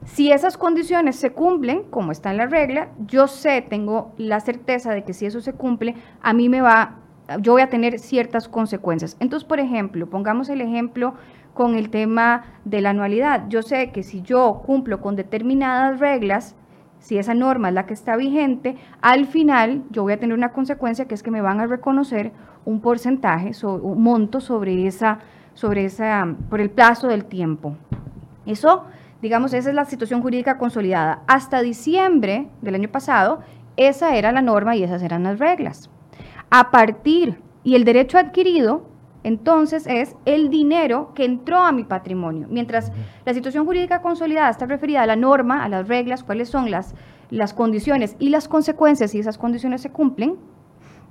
B: Si esas condiciones se cumplen, como está en la regla, yo sé, tengo la certeza de que si eso se cumple, a mí me va, yo voy a tener ciertas consecuencias. Entonces, por ejemplo, pongamos el ejemplo con el tema de la anualidad. Yo sé que si yo cumplo con determinadas reglas, si esa norma es la que está vigente, al final yo voy a tener una consecuencia que es que me van a reconocer un porcentaje, un monto sobre esa, sobre esa, por el plazo del tiempo. Eso Digamos, esa es la situación jurídica consolidada. Hasta diciembre del año pasado, Esa era la norma y esas eran las reglas. A partir, y el derecho adquirido, entonces es el dinero que entró a mi patrimonio. Mientras la situación jurídica consolidada está referida a la norma, a las reglas, cuáles son las, las condiciones y las consecuencias si esas condiciones se cumplen,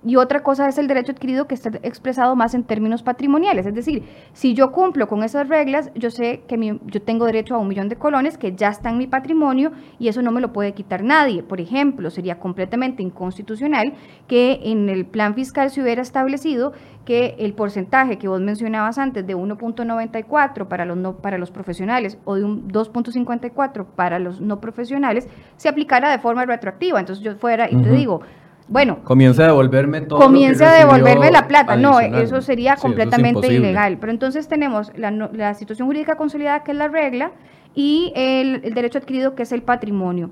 B: y otra cosa es el derecho adquirido que está expresado más en términos patrimoniales. Es decir, si yo cumplo con esas reglas, yo sé que yo tengo derecho a un millón de colones que ya está en mi patrimonio y eso no me lo puede quitar nadie. Por ejemplo, sería completamente inconstitucional que en el plan fiscal se hubiera establecido que el porcentaje que vos mencionabas antes de 1.94 para los, no, para los profesionales o de un 2.54 para los no profesionales se aplicara de forma retroactiva. Entonces yo fuera y te digo, bueno.
A: Comienza a devolverme todo.
B: Comienza a devolverme la plata. No, eso sería completamente ilegal. Pero entonces tenemos la, situación jurídica consolidada, que es la regla, y el, derecho adquirido, que es el patrimonio.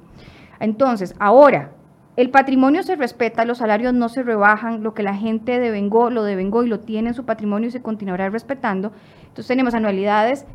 B: Entonces, ahora, el patrimonio se respeta, los salarios no se rebajan, lo que la gente devengó, lo devengó y lo tiene en su patrimonio y se continuará respetando. Entonces tenemos anualidades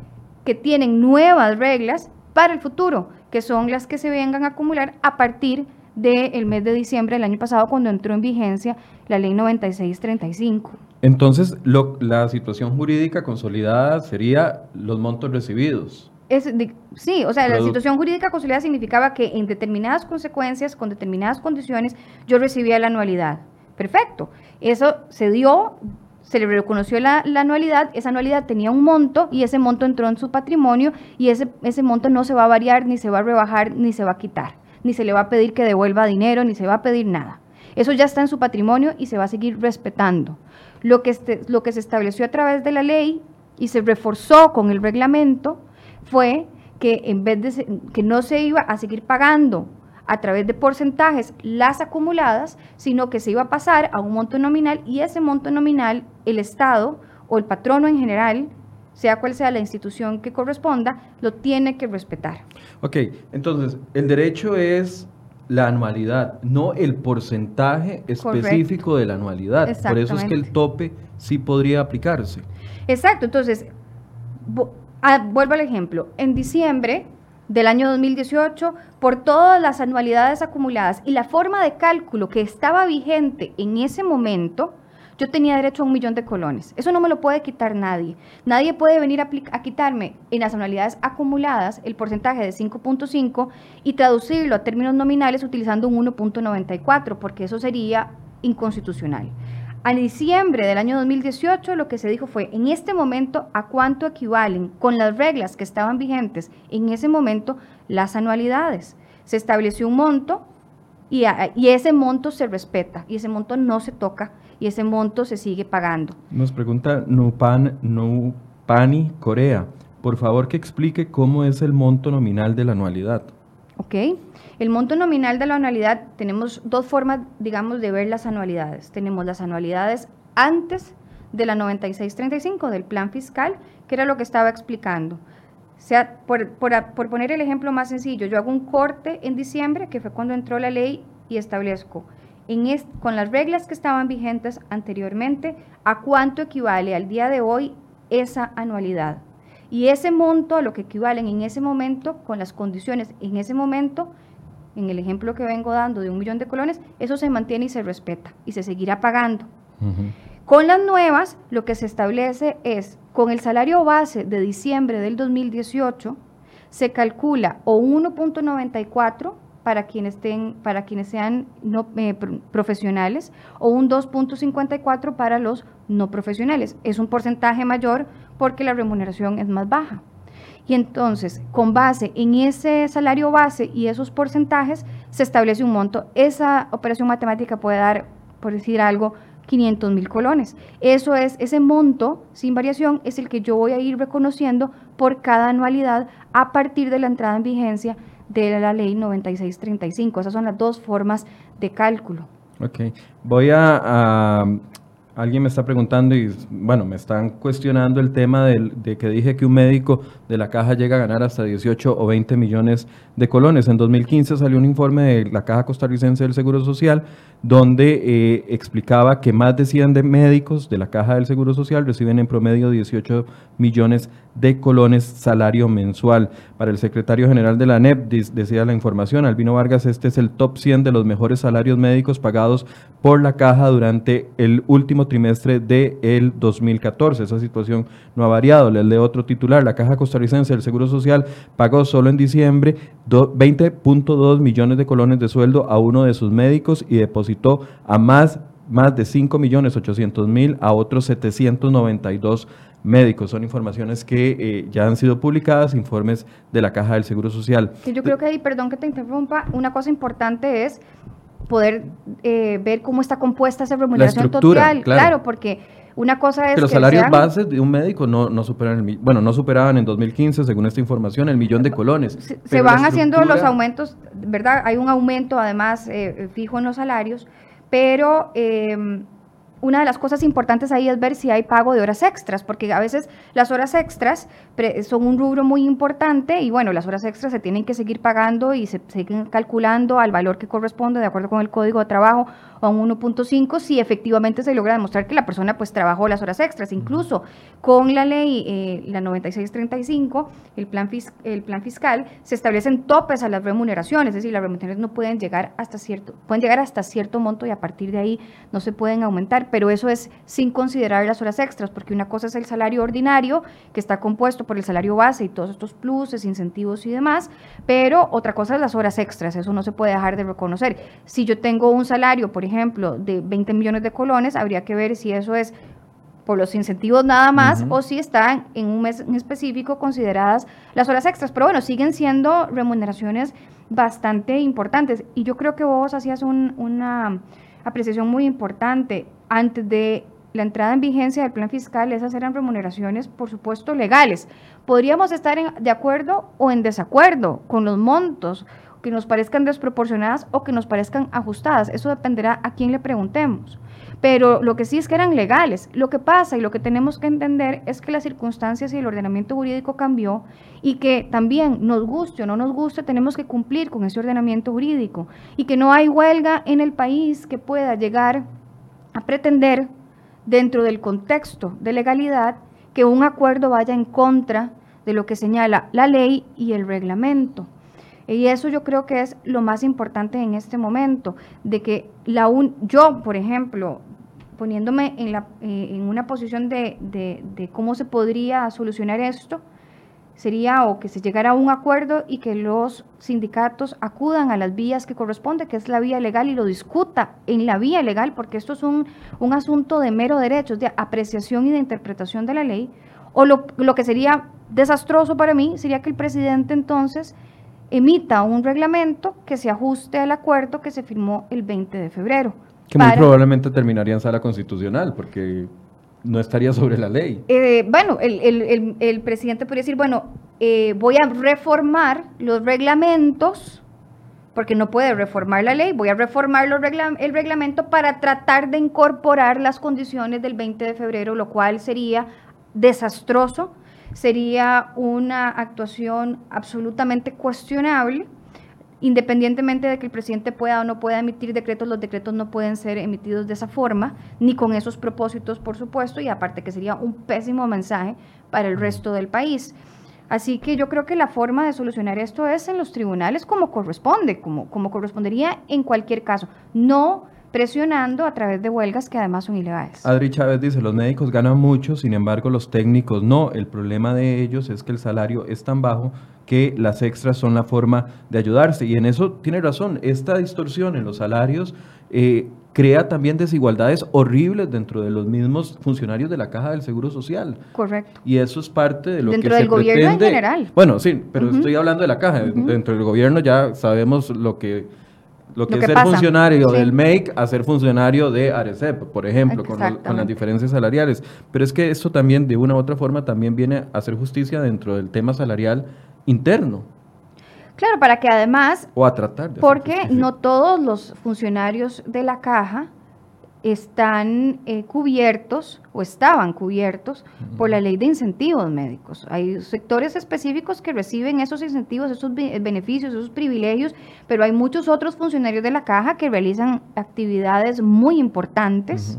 B: que tienen nuevas reglas para el futuro, que son las que se vengan a acumular a partir del mes de diciembre del año pasado cuando entró en vigencia la ley 9635.
A: Entonces, la situación jurídica consolidada sería los montos recibidos.
B: Es sí, o sea, la situación jurídica consolidada significaba que en determinadas consecuencias, con determinadas condiciones, yo recibía la anualidad. Perfecto. Eso se dio, se le reconoció la, anualidad, esa anualidad tenía un monto y ese monto entró en su patrimonio y ese, ese monto no se va a variar, ni se va a rebajar, ni se va a quitar ni se le va a pedir que devuelva dinero, ni se va a pedir nada. Eso ya está en su patrimonio y se va a seguir respetando. Lo que, este, lo que se estableció a través de la ley y se reforzó con el reglamento fue que en vez de que no se iba a seguir pagando a través de porcentajes las acumuladas, sino que se iba a pasar a un monto nominal y ese monto nominal el Estado o el patrono en general sea cual sea la institución que corresponda, lo tiene que respetar.
A: Ok, entonces, el derecho es la anualidad, no el porcentaje específico de la anualidad. Por eso es que el tope sí podría aplicarse.
B: Exacto, entonces, ah, vuelvo al ejemplo. En diciembre del año 2018, por todas las anualidades acumuladas y la forma de cálculo que estaba vigente en ese momento, yo tenía derecho a un millón de colones. Eso no me lo puede quitar nadie. Nadie puede venir a, quitarme en las anualidades acumuladas el porcentaje de 5.5 y traducirlo a términos nominales utilizando un 1.94, porque eso sería inconstitucional. A diciembre del año 2018 lo que se dijo fue, en este momento, ¿a cuánto equivalen con las reglas que estaban vigentes en ese momento las anualidades? Se estableció un monto y, y ese monto se respeta y ese monto no se toca y ese monto se sigue pagando.
A: Nos pregunta Nupan, Nupani Corea. Por favor, que explique cómo es el monto nominal de la anualidad.
B: Ok. El monto nominal de la anualidad, tenemos dos formas, digamos, de ver las anualidades. Tenemos las anualidades antes de la 9635 del plan fiscal, que era lo que estaba explicando. sea, por, por poner el ejemplo más sencillo, yo hago un corte en diciembre, que fue cuando entró la ley, y establezco con las reglas que estaban vigentes anteriormente, a cuánto equivale al día de hoy esa anualidad. Y ese monto, a lo que equivalen en ese momento, con las condiciones en ese momento, en el ejemplo que vengo dando de un millón de colones, eso se mantiene y se respeta y se seguirá pagando. Con las nuevas, lo que se establece es, con el salario base de diciembre del 2018, se calcula o 1.94 para quienes, para quienes sean no, eh, profesionales o un 2.54 para los no profesionales. Es un porcentaje mayor porque la remuneración es más baja. Y entonces, con base en ese salario base y esos porcentajes, se establece un monto. Esa operación matemática puede dar, por decir algo, 500 mil colones. Eso es, ese monto sin variación es el que yo voy a ir reconociendo por cada anualidad a partir de la entrada en vigencia de la ley 9635. Esas son las dos formas de cálculo.
A: Ok, voy a, alguien me está preguntando y bueno, me están cuestionando el tema de, que dije que un médico de la caja llega a ganar hasta 18 o 20 millones de colones. En 2015 salió un informe de la Caja Costarricense del Seguro Social donde eh, explicaba que más de 100 de médicos de la Caja del Seguro Social reciben en promedio 18 millones de colones salario mensual. Para el secretario general de la NEP, decía la información, Albino Vargas, este es el top 100 de los mejores salarios médicos pagados por la caja durante el último trimestre del el 2014. Esa situación no ha variado. Les leo otro titular. La Caja Costarricense del Seguro Social pagó solo en diciembre 20.2 millones de colones de sueldo a uno de sus médicos y depositó a más, más de 5.800.000 a otros 792 médicos. Son informaciones que eh, ya han sido publicadas, informes de la Caja del Seguro Social.
B: yo creo que ahí, perdón que te interrumpa, una cosa importante es poder eh, ver cómo está compuesta esa remuneración total. Claro. porque una cosa es
A: que los salarios bases de un médico no, no superan el, bueno no superaban en 2015 según esta información el millón de colones
B: se, van haciendo los aumentos verdad hay un aumento además eh, fijo en los salarios pero eh, una de las cosas importantes ahí es ver si hay pago de horas extras, porque a veces las horas extras son un rubro muy importante y bueno, las horas extras se tienen que seguir pagando y se siguen calculando al valor que corresponde de acuerdo con el código de trabajo o a un 1.5 si efectivamente se logra demostrar que la persona pues trabajó las horas extras. Incluso con la ley, eh, la 9635, el plan, el plan fiscal, se establecen topes a las remuneraciones, es decir, las remuneraciones no pueden llegar hasta cierto, pueden llegar hasta cierto monto y a partir de ahí no se pueden aumentar, pero eso es sin considerar las horas extras, porque una cosa es el salario ordinario, que está compuesto por el salario base y todos estos pluses, incentivos y demás, pero otra cosa es las horas extras, eso no se puede dejar de reconocer. Si yo tengo un salario, por ejemplo, de 20 millones de colones, habría que ver si eso es por los incentivos nada más o si están en un mes en específico consideradas las horas extras. Pero bueno, siguen siendo remuneraciones bastante importantes. Y yo creo que vos hacías una apreciación muy importante. Antes de la entrada en vigencia del plan fiscal, esas eran remuneraciones, por supuesto, legales. Podríamos estar de acuerdo o en desacuerdo con los montos que nos parezcan desproporcionadas o que nos parezcan ajustadas. Eso dependerá a quién le preguntemos. Pero lo que sí es que eran legales. Lo que pasa y lo que tenemos que entender es que las circunstancias y el ordenamiento jurídico cambió y que también nos guste o no nos guste, tenemos que cumplir con ese ordenamiento jurídico y que no hay huelga en el país que pueda llegar a pretender dentro del contexto de legalidad que un acuerdo vaya en contra de lo que señala la ley y el reglamento. Y eso yo creo que es lo más importante en este momento, de que la un, yo, por ejemplo, poniéndome en, la, eh, en una posición de, de, cómo se podría solucionar esto, sería o que se llegara a un acuerdo y que los sindicatos acudan a las vías que corresponde, que es la vía legal, y lo discuta en la vía legal, porque esto es un, un asunto de mero derecho, de apreciación y de interpretación de la ley, o lo, lo que sería desastroso para mí sería que el presidente entonces emita un reglamento que se ajuste al acuerdo que se firmó el 20 de febrero.
A: Que muy probablemente terminaría en sala constitucional, porque no estaría sobre la ley.
B: Eh, bueno, el, presidente podría decir, bueno, eh, voy a reformar los reglamentos, porque no puede reformar la ley, voy a reformar los el reglamento para tratar de incorporar las condiciones del 20 de febrero, lo cual sería desastroso sería una actuación absolutamente cuestionable. Independientemente de que el presidente pueda o no pueda emitir decretos, los decretos no pueden ser emitidos de esa forma, ni con esos propósitos, por supuesto, y aparte que sería un pésimo mensaje para el resto del país. Así que yo creo que la forma de solucionar esto es en los tribunales como corresponde, como, como correspondería en cualquier caso. No presionando a través de huelgas que además son ilegales.
A: Adri Chávez dice, los médicos ganan mucho, sin embargo los técnicos no. El problema de ellos es que el salario es tan bajo que las extras son la forma de ayudarse. Y en eso tiene razón, esta distorsión en los salarios eh, crea también desigualdades horribles dentro de los mismos funcionarios de la Caja del Seguro Social.
B: Correcto.
A: Y eso es parte de lo
B: que
A: se
B: Dentro del gobierno en general.
A: Bueno, sí, pero estoy hablando de la Caja. Dentro del gobierno ya sabemos lo que lo que, es ser funcionario del MEIC a ser funcionario de ARECEP, por ejemplo, con, las diferencias salariales. Pero es que eso también, de una u otra forma, también viene a hacer justicia dentro del tema salarial interno.
B: Claro, para que además...
A: O a tratar de
B: Porque no todos los funcionarios de la caja están eh, cubiertos o estaban cubiertos por la ley de incentivos médicos. Hay sectores específicos que reciben esos incentivos, esos beneficios, esos privilegios, pero hay muchos otros funcionarios de la caja que realizan actividades muy importantes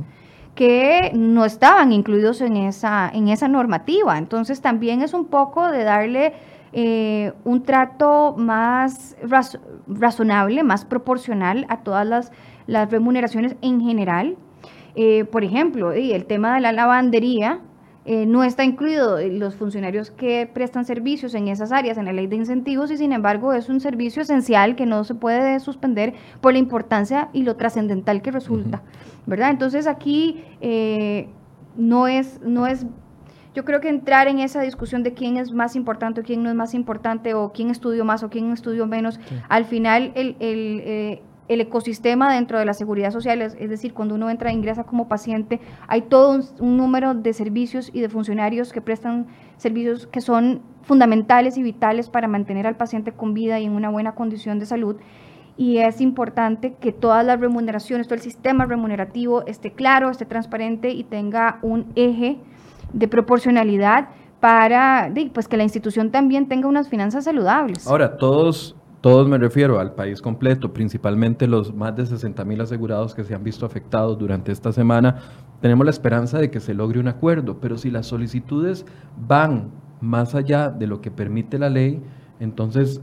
B: que no estaban incluidos en esa, en esa normativa. Entonces también es un poco de darle eh, un trato más razonable, más proporcional a todas las, las remuneraciones en general. Eh, por ejemplo, el tema de la lavandería, eh, no está incluido los funcionarios que prestan servicios en esas áreas en la ley de incentivos y sin embargo es un servicio esencial que no se puede suspender por la importancia y lo trascendental que resulta, ¿verdad? Entonces aquí eh, no es, no es yo creo que entrar en esa discusión de quién es más importante o quién no es más importante o quién estudió más o quién estudió menos, al final el, el, eh, el ecosistema dentro de la seguridad social, es, decir, cuando uno entra e ingresa como paciente, hay todo un, número de servicios y de funcionarios que prestan servicios que son fundamentales y vitales para mantener al paciente con vida y en una buena condición de salud. Y es importante que todas las remuneraciones, todo el sistema remunerativo esté claro, esté transparente y tenga un eje de proporcionalidad para pues, que la institución también tenga unas finanzas saludables.
A: Ahora, todos todos me refiero al país completo, principalmente los más de 60 mil asegurados que se han visto afectados durante esta semana. Tenemos la esperanza de que se logre un acuerdo, pero si las solicitudes van más allá de lo que permite la ley, entonces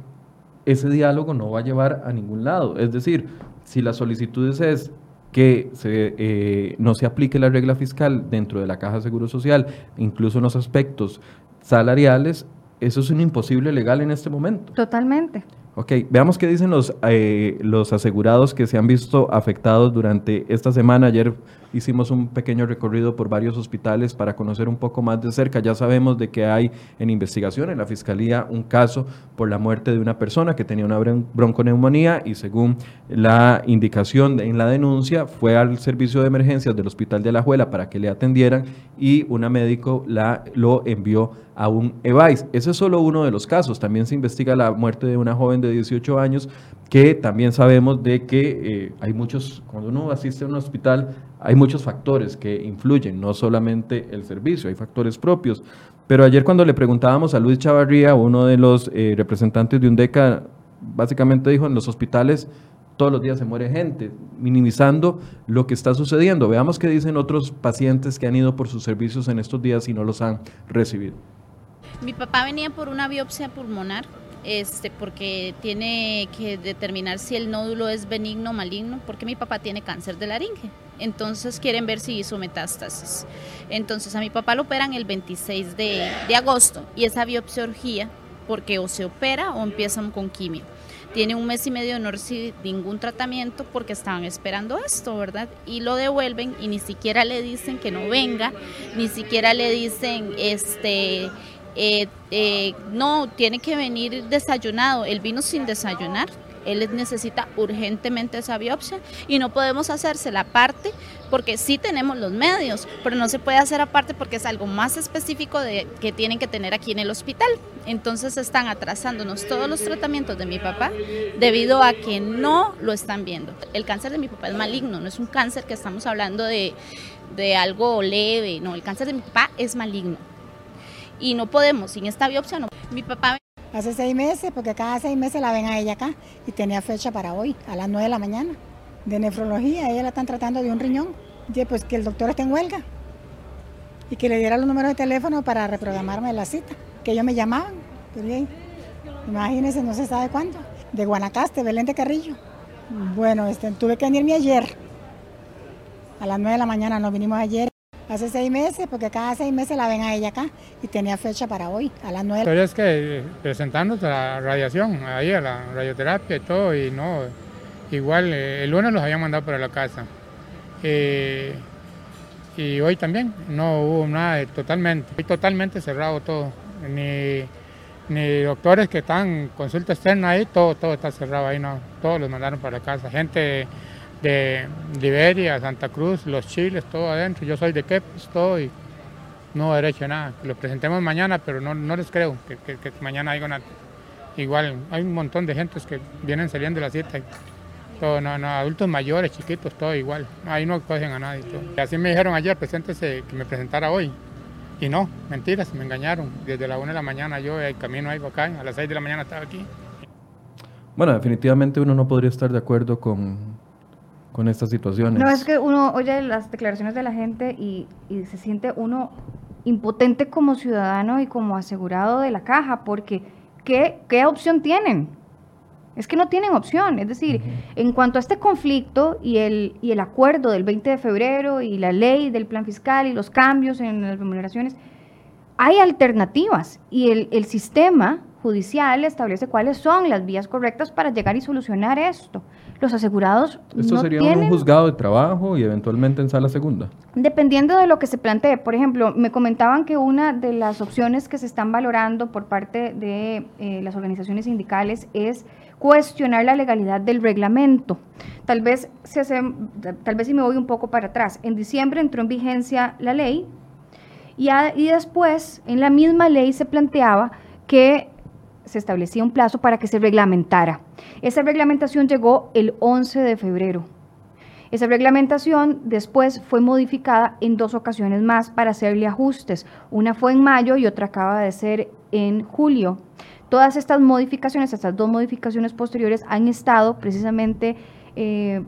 A: ese diálogo no va a llevar a ningún lado. Es decir, si las solicitudes es que se, eh, no se aplique la regla fiscal dentro de la Caja de Seguro Social, incluso en los aspectos salariales, eso es un imposible legal en este momento.
B: Totalmente.
A: Ok, veamos qué dicen los, eh, los asegurados que se han visto afectados durante esta semana. Ayer hicimos un pequeño recorrido por varios hospitales para conocer un poco más de cerca. Ya sabemos de que hay en investigación en la Fiscalía un caso por la muerte de una persona que tenía una bronconeumonía y según la indicación en la denuncia fue al servicio de emergencias del Hospital de Alajuela para que le atendieran y una médico la, lo envió a un EVAIS. Ese es solo uno de los casos. También se investiga la muerte de una joven de 18 años que también sabemos de que eh, hay muchos, cuando uno asiste a un hospital, hay muchos factores que influyen, no solamente el servicio, hay factores propios. Pero ayer cuando le preguntábamos a Luis Chavarría, uno de los eh, representantes de UNDECA, básicamente dijo, en los hospitales todos los días se muere gente, minimizando lo que está sucediendo. Veamos qué dicen otros pacientes que han ido por sus servicios en estos días y no los han recibido.
G: Mi papá venía por una biopsia pulmonar este, porque tiene que determinar si el nódulo es benigno o maligno, porque mi papá tiene cáncer de laringe. Entonces quieren ver si hizo metástasis. Entonces a mi papá lo operan el 26 de, de agosto y esa biopsia porque o se opera o empiezan con quimio. Tiene un mes y medio de no recibir ningún tratamiento porque estaban esperando esto, ¿verdad? Y lo devuelven y ni siquiera le dicen que no venga, ni siquiera le dicen, este, eh, eh, no, tiene que venir desayunado. Él vino sin desayunar. Él necesita urgentemente esa biopsia y no podemos hacerse aparte porque sí tenemos los medios, pero no se puede hacer aparte porque es algo más específico de, que tienen que tener aquí en el hospital. Entonces están atrasándonos todos los tratamientos de mi papá debido a que no lo están viendo. El cáncer de mi papá es maligno, no es un cáncer que estamos hablando de, de algo leve, no, el cáncer de mi papá es maligno y no podemos, sin esta biopsia no. Mi papá...
H: Hace seis meses, porque cada seis meses la ven a ella acá y tenía fecha para hoy, a las nueve de la mañana, de nefrología. Ella la están tratando de un riñón. Y pues que el doctor está en huelga y que le diera los números de teléfono para reprogramarme la cita, que ellos me llamaban. imagínense, no se sabe cuándo. De Guanacaste, Belén de Carrillo. Bueno, este, tuve que venirme ayer. A las nueve de la mañana nos vinimos ayer. Hace seis meses, porque cada seis meses la ven a ella acá y tenía fecha para hoy, a las nueve.
I: Pero es que presentándose la radiación, ahí a la radioterapia y todo, y no, igual eh, el lunes los habían mandado para la casa. Eh, y hoy también no hubo nada, totalmente, totalmente cerrado todo. Ni, ni doctores que están consulta externa ahí, todo, todo está cerrado ahí, no, todos los mandaron para la casa. Gente de Liberia, Santa Cruz, los chiles, todo adentro. Yo soy de Quepes, todo no he hecho nada. Lo presentemos mañana, pero no, no les creo que, mañana haya nada. Igual, hay un montón de gentes que vienen saliendo de la cita. Todo, no, no, adultos mayores, chiquitos, todo igual. Ahí no cogen a nadie. Y así me dijeron ayer, preséntese, que me presentara hoy. Y no, mentiras, me engañaron. Desde la una de la mañana yo el camino ahí acá, a las 6 de la mañana estaba aquí.
A: Bueno, definitivamente uno no podría estar de acuerdo con con estas situaciones.
B: No, es que uno oye las declaraciones de la gente y, y se siente uno impotente como ciudadano y como asegurado de la caja, porque ¿qué, qué opción tienen? Es que no tienen opción. Es decir, en cuanto a este conflicto y el, y el acuerdo del 20 de febrero y la ley del plan fiscal y los cambios en las remuneraciones, hay alternativas y el, el sistema judicial establece cuáles son las vías correctas para llegar y solucionar esto. Los asegurados
A: Esto
B: no
A: sería
B: tienen...
A: un juzgado de trabajo y eventualmente en sala segunda.
B: Dependiendo de lo que se plantee, por ejemplo, me comentaban que una de las opciones que se están valorando por parte de eh, las organizaciones sindicales es cuestionar la legalidad del reglamento. Tal vez, se hace, tal vez si me voy un poco para atrás, en diciembre entró en vigencia la ley y, a- y después en la misma ley se planteaba que se establecía un plazo para que se reglamentara. Esa reglamentación llegó el 11 de febrero. Esa reglamentación después fue modificada en dos ocasiones más para hacerle ajustes. Una fue en mayo y otra acaba de ser en julio. Todas estas modificaciones, estas dos modificaciones posteriores han estado precisamente eh,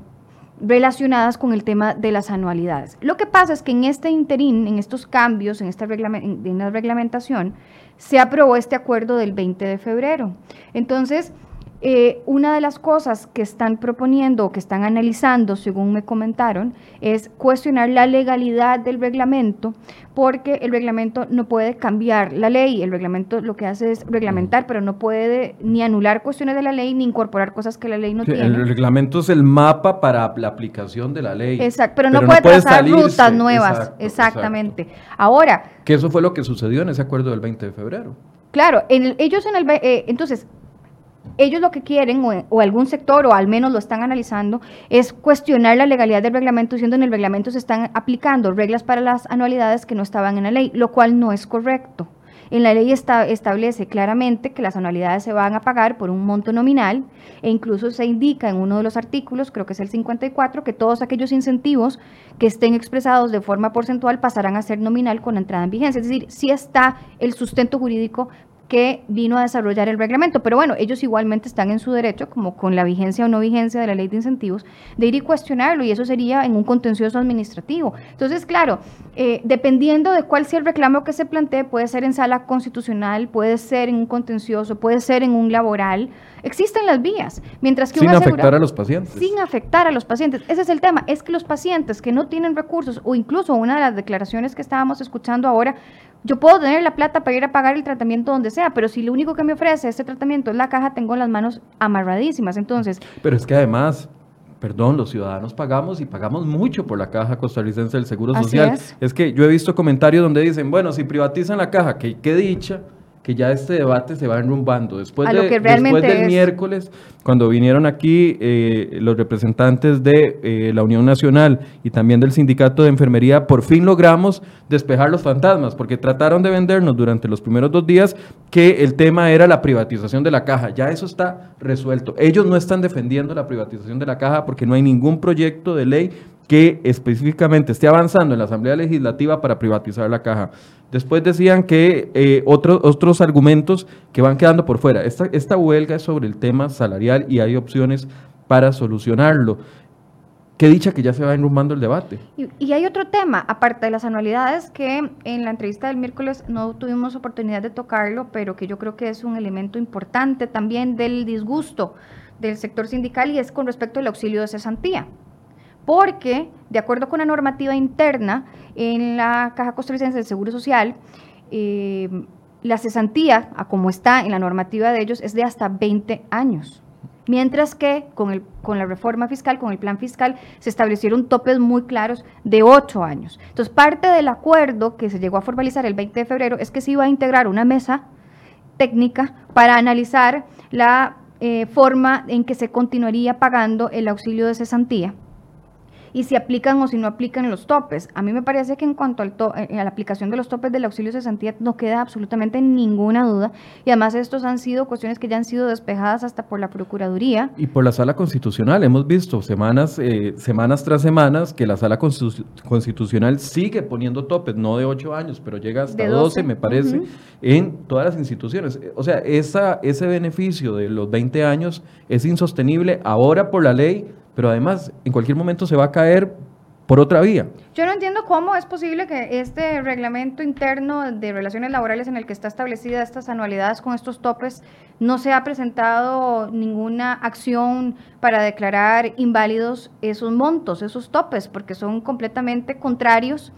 B: relacionadas con el tema de las anualidades. Lo que pasa es que en este interín, en estos cambios, en esta en la reglamentación, se aprobó este acuerdo del 20 de febrero. Entonces, eh, una de las cosas que están proponiendo o que están analizando, según me comentaron, es cuestionar la legalidad del reglamento, porque el reglamento no puede cambiar la ley. El reglamento lo que hace es reglamentar, pero no puede ni anular cuestiones de la ley ni incorporar cosas que la ley no
A: Sí,
B: tiene.
A: el reglamento es el mapa para la aplicación de la ley.
B: Exacto, pero, no puede trazar
A: salirse.
B: rutas nuevas.
A: Exacto,
B: exactamente. Ahora.
A: Que eso fue lo que sucedió en ese acuerdo del 20 de febrero.
B: Claro, en el- ellos en el, eh, entonces, ellos lo que quieren, o, algún sector, o al menos lo están analizando, es cuestionar la legalidad del reglamento, diciendo en el reglamento se están aplicando reglas para las anualidades que no estaban en la ley, lo cual no es correcto. En la ley establece claramente que las anualidades se van a pagar por un monto nominal e incluso se indica en uno de los artículos, creo que es el 54, que todos aquellos incentivos que estén expresados de forma porcentual pasarán a ser nominal con entrada en vigencia. Es decir, sí está el sustento jurídico que vino a desarrollar el reglamento. Pero bueno, ellos igualmente están en su derecho, como con la vigencia o no vigencia de la ley de incentivos, de ir y cuestionarlo, y eso sería en un contencioso administrativo. Entonces, claro, eh, dependiendo de cuál sea el reclamo que se plantee, puede ser en sala constitucional, puede ser en un contencioso, puede ser en un laboral, existen las vías. Mientras que
A: Sin
B: un
A: afectar a los pacientes.
B: sin afectar a los pacientes. Ese es el tema, es que los pacientes que no tienen recursos, o incluso una de las declaraciones que estábamos escuchando ahora, yo puedo tener la plata para ir a pagar el tratamiento donde sea, pero si lo único que me ofrece este tratamiento es la caja, tengo las manos amarradísimas. Entonces,
A: Pero es que además, perdón, los ciudadanos pagamos y pagamos mucho por la caja costarricense del Seguro Social.
B: es.
A: que yo he visto comentarios donde dicen, bueno, si privatizan la caja, que qué dicha que ya este debate se va enrumbando. Después, de- después del
B: es.
A: miércoles, cuando vinieron aquí eh, los representantes de eh, la Unión Nacional y también del Sindicato de Enfermería, por fin logramos despejar los fantasmas, porque trataron de vendernos durante los primeros dos días que el tema era la privatización de la caja. Ya eso está resuelto. Ellos no están defendiendo la privatización de la caja porque no hay ningún proyecto de ley que específicamente esté avanzando en la Asamblea Legislativa para privatizar la caja. Después decían que eh, otros otros argumentos que van quedando por fuera. Esta, esta huelga es sobre el tema salarial y hay opciones para solucionarlo. Qué dicha que ya se va enrumbando el debate.
B: y, y hay otro tema, aparte de las anualidades, que en la entrevista del miércoles no tuvimos oportunidad de tocarlo, pero que yo creo que es un elemento importante también del disgusto del sector sindical y es con respecto al auxilio de cesantía. Porque, de acuerdo con la normativa interna, en la Caja Costarricense del Seguro Social, eh, la cesantía, a como está en la normativa de ellos, es de hasta 20 años. Mientras que con, el, con la reforma fiscal, con el plan fiscal, se establecieron topes muy claros de 8 años. Entonces, parte del acuerdo que se llegó a formalizar el 20 de febrero es que se iba a integrar una mesa técnica para analizar la eh, forma en que se continuaría pagando el auxilio de cesantía y si aplican o si no aplican los topes. A mí me parece que en cuanto al to- eh, a la aplicación de los topes del auxilio de cesantía no queda absolutamente ninguna duda y además estos han sido cuestiones que ya han sido despejadas hasta por la Procuraduría.
A: Y por la sala constitucional, hemos visto semanas, eh, semanas tras semanas que la sala constitu- constitucional sigue poniendo topes, no de 8 años, pero llega hasta
B: De
A: 12,
B: 12,
A: me parece, en todas las instituciones. O sea, esa, ese beneficio de los 20 años es insostenible ahora por la ley, pero además en cualquier momento se va a caer por otra vía.
B: Yo no entiendo cómo es posible que este reglamento interno de relaciones laborales en el que está establecida estas anualidades con estos topes no se ha presentado ninguna acción para declarar inválidos esos montos, esos topes, porque son completamente contrarios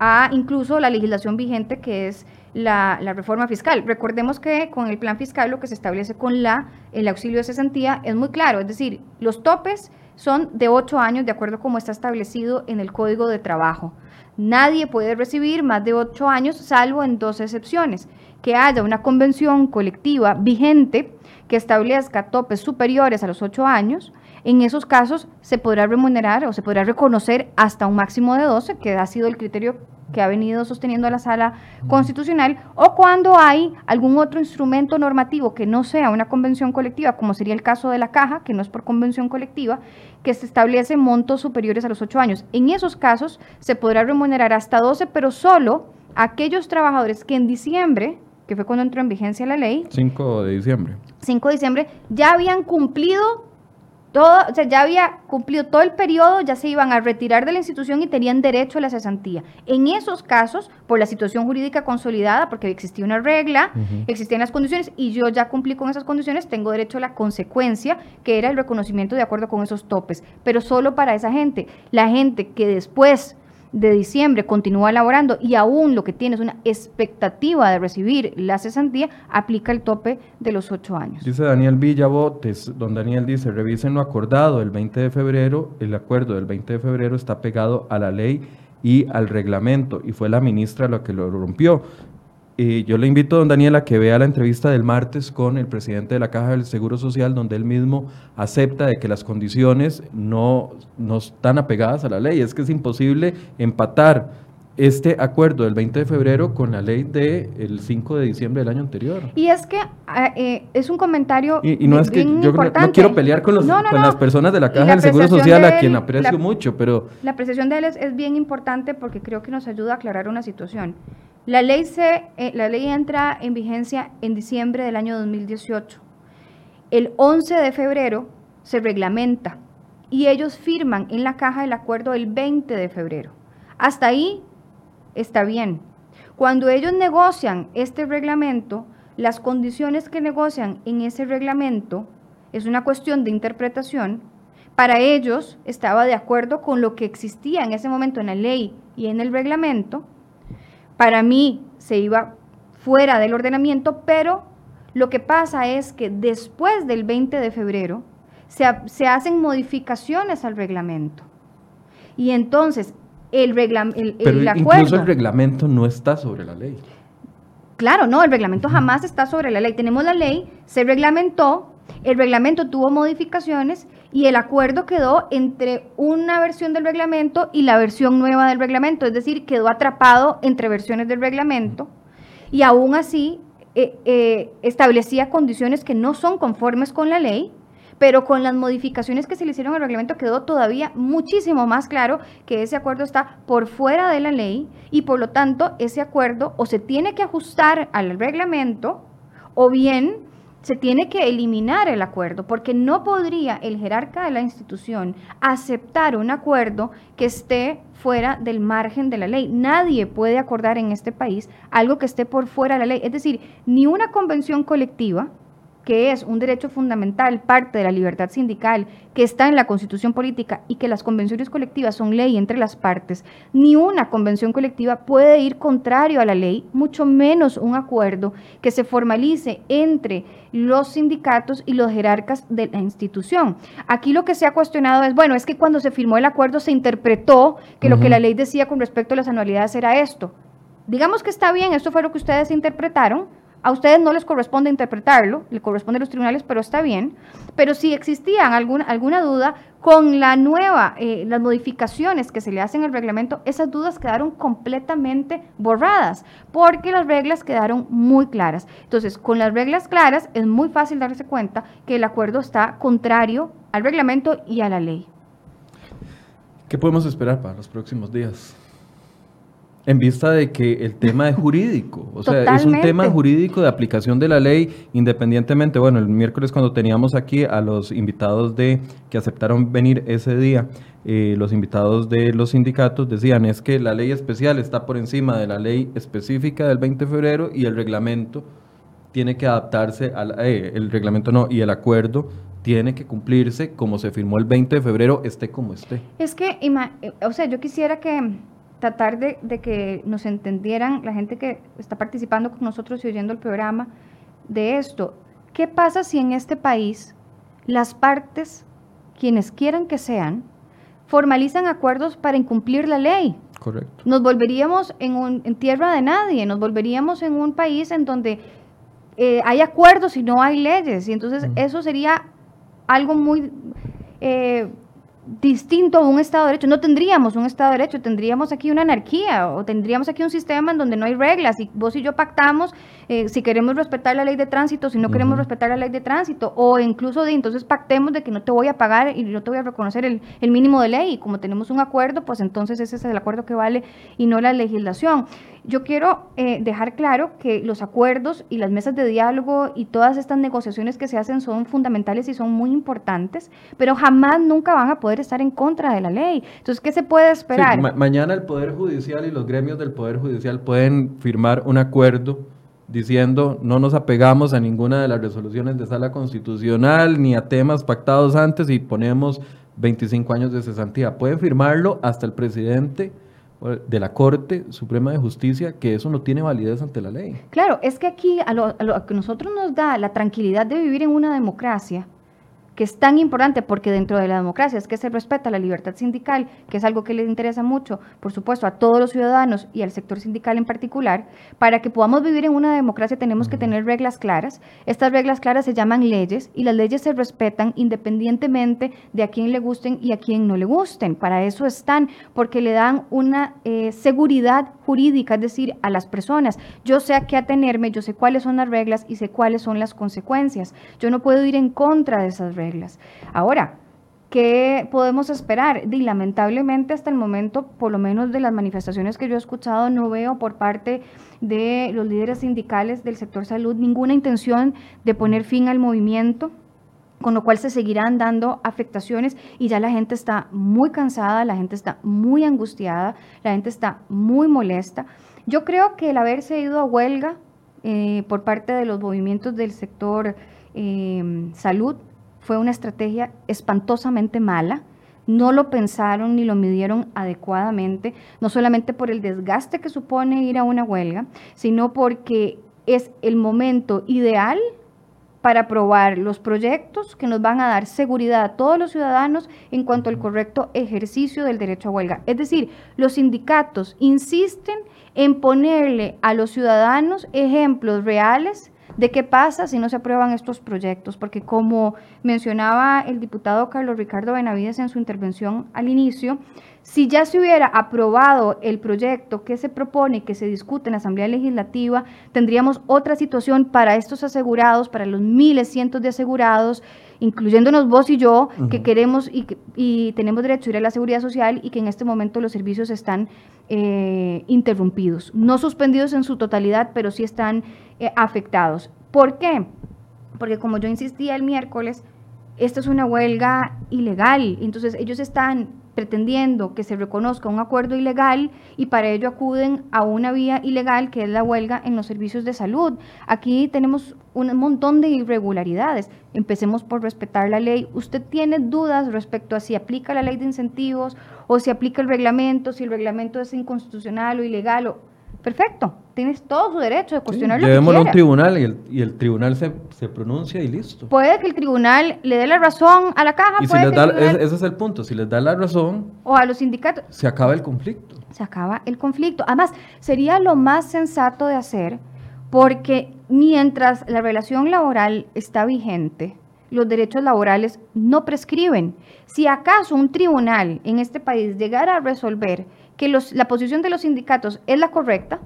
B: a incluso la legislación vigente que es la, reforma fiscal. Recordemos que con el plan fiscal lo que se establece con la, el auxilio de cesantía es muy claro, es decir, los topes son de ocho años, de acuerdo como está establecido en el Código de Trabajo. Nadie puede recibir más de ocho años, salvo en dos excepciones, que haya una convención colectiva vigente que establezca topes superiores a los ocho años. En esos casos se podrá remunerar o se podrá reconocer hasta un máximo de 12, que ha sido el criterio que ha venido sosteniendo la sala constitucional, o cuando hay algún otro instrumento normativo que no sea una convención colectiva, como sería el caso de la caja, que no es por convención colectiva, que se establece montos superiores a los ocho años. En esos casos se podrá remunerar hasta 12, pero solo aquellos trabajadores que en diciembre, que fue cuando entró en vigencia la ley.
A: 5 de diciembre.
B: 5 de diciembre, ya habían cumplido todo, o sea, ya había cumplido todo el periodo, ya se iban a retirar de la institución y tenían derecho a la cesantía. En esos casos, por la situación jurídica consolidada, porque existía una regla, existían las condiciones y yo ya cumplí con esas condiciones, tengo derecho a la consecuencia, que era el reconocimiento de acuerdo con esos topes, pero solo para esa gente. La gente que después de diciembre continúa laborando y aún lo que tiene es una expectativa de recibir la cesantía, aplica el tope de los ocho años.
A: Dice Daniel Villabotes, don Daniel dice, revisen lo acordado el 20 de febrero, el acuerdo del 20 de febrero está pegado a la ley y al reglamento y fue la ministra la que lo rompió yo le invito a don Daniel a que vea la entrevista del martes con el presidente de la Caja del Seguro Social, donde él mismo acepta de que las condiciones no, no están apegadas a la ley. Es que es imposible empatar este acuerdo del 20 de febrero con la ley del 5 de diciembre del año anterior.
B: Y es que ah, eh, es un comentario
A: y, no es que yo no, quiero pelear con, los, con las personas de la Caja del Seguro Social a quien aprecio mucho, pero...
B: La apreciación de él es bien importante porque creo que nos ayuda a aclarar una situación. La ley, se, eh, la ley entra en vigencia en diciembre del año 2018. El 11 de febrero se reglamenta y ellos firman en la caja el acuerdo el 20 de febrero. Hasta ahí está bien. Cuando ellos negocian este reglamento, las condiciones que negocian en ese reglamento es una cuestión de interpretación. Para ellos estaba de acuerdo con lo que existía en ese momento en la ley y en el reglamento para mí se iba fuera del ordenamiento, pero lo que pasa es que después del 20 de febrero se, hacen modificaciones al reglamento. Y entonces el, reglamento el,
A: pero Incluso el reglamento no está sobre la ley.
B: Claro, no, el reglamento jamás está sobre la ley. Tenemos la ley, se reglamentó, el reglamento tuvo modificaciones y el acuerdo quedó entre una versión del reglamento y la versión nueva del reglamento, es decir, quedó atrapado entre versiones del reglamento y aún así eh, eh, establecía condiciones que no son conformes con la ley, pero con las modificaciones que se le hicieron al reglamento quedó todavía muchísimo más claro que ese acuerdo está por fuera de la ley y por lo tanto ese acuerdo o se tiene que ajustar al reglamento o bien se tiene que eliminar el acuerdo, porque no podría el jerarca de la institución aceptar un acuerdo que esté fuera del margen de la ley. Nadie puede acordar en este país algo que esté por fuera de la ley. Es decir, ni una convención colectiva, que es un derecho fundamental, parte de la libertad sindical, que está en la constitución política y que las convenciones colectivas son ley entre las partes, ni una convención colectiva puede ir contrario a la ley, mucho menos un acuerdo que se formalice entre los sindicatos y los jerarcas de la institución. Aquí lo que se ha cuestionado es, bueno, es que cuando se firmó el acuerdo se interpretó que lo que la ley decía con respecto a las anualidades era esto. Digamos que está bien, esto fue lo que ustedes interpretaron, a ustedes no les corresponde interpretarlo, le corresponde a los tribunales, pero está bien. Pero si existían alguna, alguna duda, con la nueva, eh, las modificaciones que se le hacen al reglamento, esas dudas quedaron completamente borradas, porque las reglas quedaron muy claras. Entonces, con las reglas claras es muy fácil darse cuenta que el acuerdo está contrario al reglamento y a la ley.
A: ¿Qué podemos esperar para los próximos días? En vista de que el tema es jurídico, o sea, es un tema jurídico de aplicación de la ley, independientemente, bueno, el miércoles cuando teníamos aquí a los invitados de que aceptaron venir ese día, eh, los invitados de los sindicatos decían es que la ley especial está por encima de la ley específica del 20 de febrero y el reglamento tiene que adaptarse al eh, el reglamento no y el acuerdo tiene que cumplirse como se firmó el 20 de febrero, esté como esté.
B: Es que, eh, o sea, yo quisiera que tratar de, que nos entendieran la gente que está participando con nosotros y oyendo el programa de esto. ¿Qué pasa si en este país las partes, quienes quieran que sean, formalizan acuerdos para incumplir la ley?
A: Correcto.
B: Nos volveríamos en, un, en tierra de nadie, nos volveríamos en un país en donde eh, hay acuerdos y no hay leyes. Y entonces eso sería algo muy eh, distinto a un Estado de Derecho. No tendríamos un Estado de Derecho, tendríamos aquí una anarquía o tendríamos aquí un sistema en donde no hay reglas y vos y yo pactamos eh, si queremos respetar la ley de tránsito, si no queremos respetar la ley de tránsito o incluso de entonces pactemos de que no te voy a pagar y no te voy a reconocer el, el mínimo de ley y como tenemos un acuerdo, pues entonces ese es el acuerdo que vale y no la legislación. Yo quiero eh, dejar claro que los acuerdos y las mesas de diálogo y todas estas negociaciones que se hacen son fundamentales y son muy importantes, pero jamás nunca van a poder estar en contra de la ley. Entonces, ¿qué se puede esperar?
A: mañana el Poder Judicial y los gremios del Poder Judicial pueden firmar un acuerdo diciendo no nos apegamos a ninguna de las resoluciones de sala constitucional ni a temas pactados antes y ponemos 25 años de cesantía. Pueden firmarlo hasta el presidente de la Corte Suprema de Justicia que eso no tiene validez ante la ley.
B: Claro, es que aquí a lo, a lo que nosotros nos da la tranquilidad de vivir en una democracia, que es tan importante porque dentro de la democracia es que se respeta la libertad sindical, que es algo que les interesa mucho, por supuesto, a todos los ciudadanos y al sector sindical en particular, para que podamos vivir en una democracia tenemos que tener reglas claras. Estas reglas claras se llaman leyes y las leyes se respetan independientemente de a quién le gusten y a quién no le gusten. Para eso están, porque le dan una eh, seguridad jurídica, es decir, a las personas. Yo sé a qué atenerme, yo sé cuáles son las reglas y sé cuáles son las consecuencias. Yo no puedo ir en contra de esas reglas Ahora, ¿Qué podemos esperar? Lamentablemente hasta el momento, por lo menos de las manifestaciones que yo he escuchado, no veo por parte de los líderes sindicales del sector salud ninguna intención de poner fin al movimiento, con lo cual se seguirán dando afectaciones y ya la gente está muy cansada, la gente está muy angustiada, la gente está muy molesta. Yo creo que el haberse ido a huelga eh, por parte de los movimientos del sector eh, salud fue una estrategia espantosamente mala. No lo pensaron ni lo midieron adecuadamente, no solamente por el desgaste que supone ir a una huelga, sino porque es el momento ideal para aprobar los proyectos que nos van a dar seguridad a todos los ciudadanos en cuanto al correcto ejercicio del derecho a huelga. Es decir, los sindicatos insisten en ponerle a los ciudadanos ejemplos reales de qué pasa si no se aprueban estos proyectos, porque como mencionaba el diputado Carlos Ricardo Benavides en su intervención al inicio, si ya se hubiera aprobado el proyecto que se propone y que se discute en la Asamblea Legislativa, tendríamos otra situación para estos asegurados, para los miles, cientos de asegurados, incluyéndonos vos y yo, que queremos y, y, tenemos derecho a ir a la seguridad social y que en este momento los servicios están eh, interrumpidos, no suspendidos en su totalidad, pero sí están eh, afectados. ¿Por qué? Porque como yo insistía el miércoles, esta es una huelga ilegal, entonces ellos están pretendiendo que se reconozca un acuerdo ilegal y para ello acuden a una vía ilegal que es la huelga en los servicios de salud. Aquí tenemos un montón de irregularidades. Empecemos por respetar la ley. ¿Usted tiene dudas respecto a si aplica la ley de incentivos o si aplica el reglamento, si el reglamento es inconstitucional o ilegal? O Perfecto, tienes todo su derecho de cuestionar lo que
A: quiera. a un tribunal y el, y el tribunal se, se, pronuncia y listo.
B: Puede que el tribunal le dé la razón a la caja.
A: Y si les da, ese es el punto, si les da la razón...
B: O a los sindicatos.
A: Se acaba el conflicto.
B: Se acaba el conflicto. Además, sería lo más sensato de hacer porque mientras la relación laboral está vigente, los derechos laborales no prescriben. Si acaso un tribunal en este país llegara a resolver que los, la posición de los sindicatos es la correcta,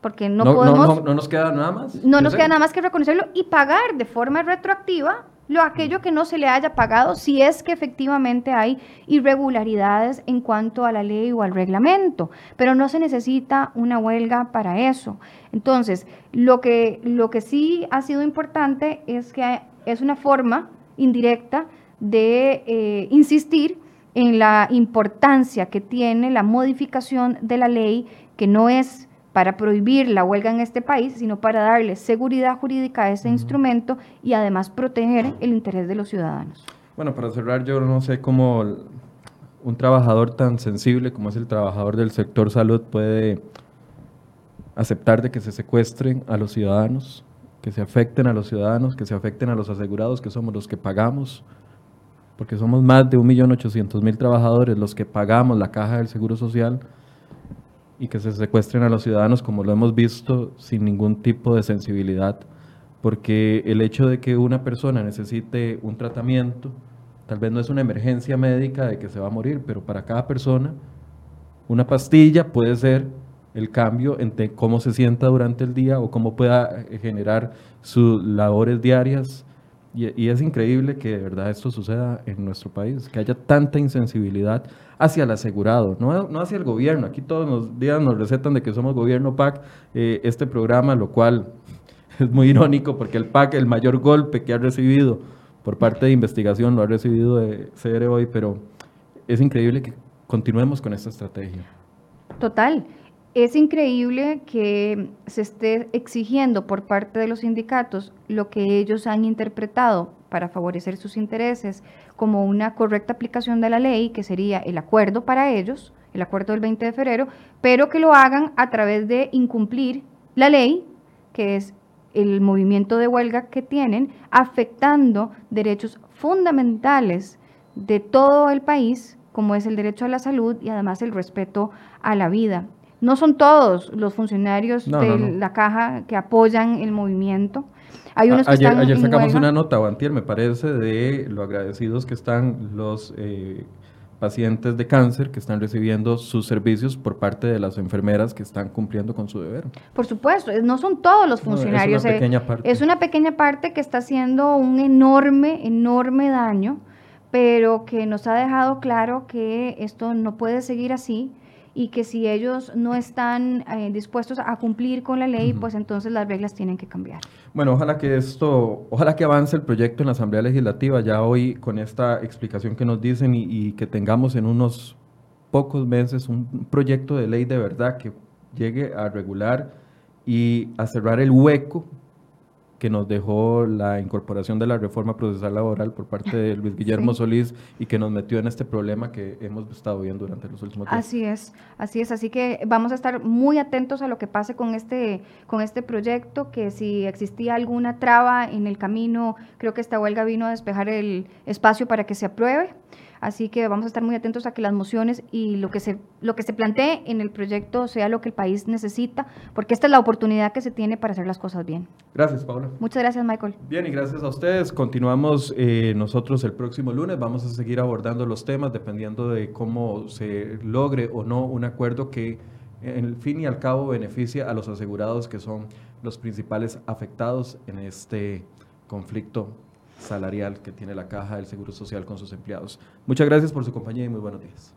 B: porque no, podemos...
A: No, nos queda nada más.
B: No nos queda nada más que reconocerlo y pagar de forma retroactiva lo aquello que no se le haya pagado si es que efectivamente hay irregularidades en cuanto a la ley o al reglamento, pero no se necesita una huelga para eso. Entonces, lo que, lo que sí ha sido importante es que es una forma indirecta de eh, insistir en la importancia que tiene la modificación de la ley, que no es para prohibir la huelga en este país, sino para darle seguridad jurídica a ese instrumento y además proteger el interés de los ciudadanos.
A: Bueno, para cerrar, yo no sé cómo un trabajador tan sensible como es el trabajador del sector salud puede aceptar de que se secuestren a los ciudadanos, que se afecten a los ciudadanos, que se afecten a los asegurados, que somos los que pagamos, porque somos más de 1.800.000 trabajadores los que pagamos la caja del Seguro Social y que se secuestren a los ciudadanos como lo hemos visto sin ningún tipo de sensibilidad, porque el hecho de que una persona necesite un tratamiento, tal vez no es una emergencia médica de que se va a morir, pero para cada persona una pastilla puede ser el cambio entre cómo se sienta durante el día o cómo pueda eh, generar sus labores diarias. Y, es increíble que de verdad esto suceda en nuestro país, que haya tanta insensibilidad hacia el asegurado, no, no hacia el gobierno. Aquí todos los días nos recetan de que somos gobierno PAC, eh, este programa, lo cual es muy irónico porque el PAC, el mayor golpe que ha recibido por parte de investigación, lo ha recibido de CR hoy, pero es increíble que continuemos con esta estrategia.
B: Total. Es increíble que se esté exigiendo por parte de los sindicatos lo que ellos han interpretado para favorecer sus intereses como una correcta aplicación de la ley, que sería el acuerdo para ellos, el acuerdo del 20 de febrero, pero que lo hagan a través de incumplir la ley, que es el movimiento de huelga que tienen, afectando derechos fundamentales de todo el país, como es el derecho a la salud y además el respeto a la vida. No son todos los funcionarios de la caja que apoyan el movimiento.
A: Hay unos que ayer, ayer sacamos una nota, o me parece, de lo agradecidos que están los eh, pacientes de cáncer que están recibiendo sus servicios por parte de las enfermeras que están cumpliendo con su deber.
B: Por supuesto, no son todos los funcionarios. es una eh, pequeña parte. Es una pequeña parte que está haciendo un enorme, enorme daño, pero que nos ha dejado claro que esto no puede seguir así y que si ellos no están eh, dispuestos a cumplir con la ley, pues entonces las reglas tienen que cambiar.
A: Bueno, ojalá que esto, ojalá que avance el proyecto en la Asamblea Legislativa ya hoy con esta explicación que nos dicen y, y que tengamos en unos pocos meses un proyecto de ley de verdad que llegue a regular y a cerrar el hueco que nos dejó la incorporación de la reforma procesal laboral por parte de Luis Guillermo Solís y que nos metió en este problema que hemos estado viendo durante los últimos
B: días. Así es, así es, así que vamos a estar muy atentos a lo que pase con este, con este proyecto, que si existía alguna traba en el camino, creo que esta huelga vino a despejar el espacio para que se apruebe. Así que vamos a estar muy atentos a que las mociones y lo que se lo que se plantee en el proyecto sea lo que el país necesita, porque esta es la oportunidad que se tiene para hacer las cosas bien.
A: Gracias, Paula.
B: Muchas gracias, Michael.
A: Bien, y gracias a ustedes. Continuamos eh, nosotros el próximo lunes. Vamos a seguir abordando los temas dependiendo de cómo se logre o no un acuerdo que en fin y al cabo beneficia a los asegurados que son los principales afectados en este conflicto salarial que tiene la Caja del Seguro Social con sus empleados. Muchas gracias por su compañía y muy buenos días.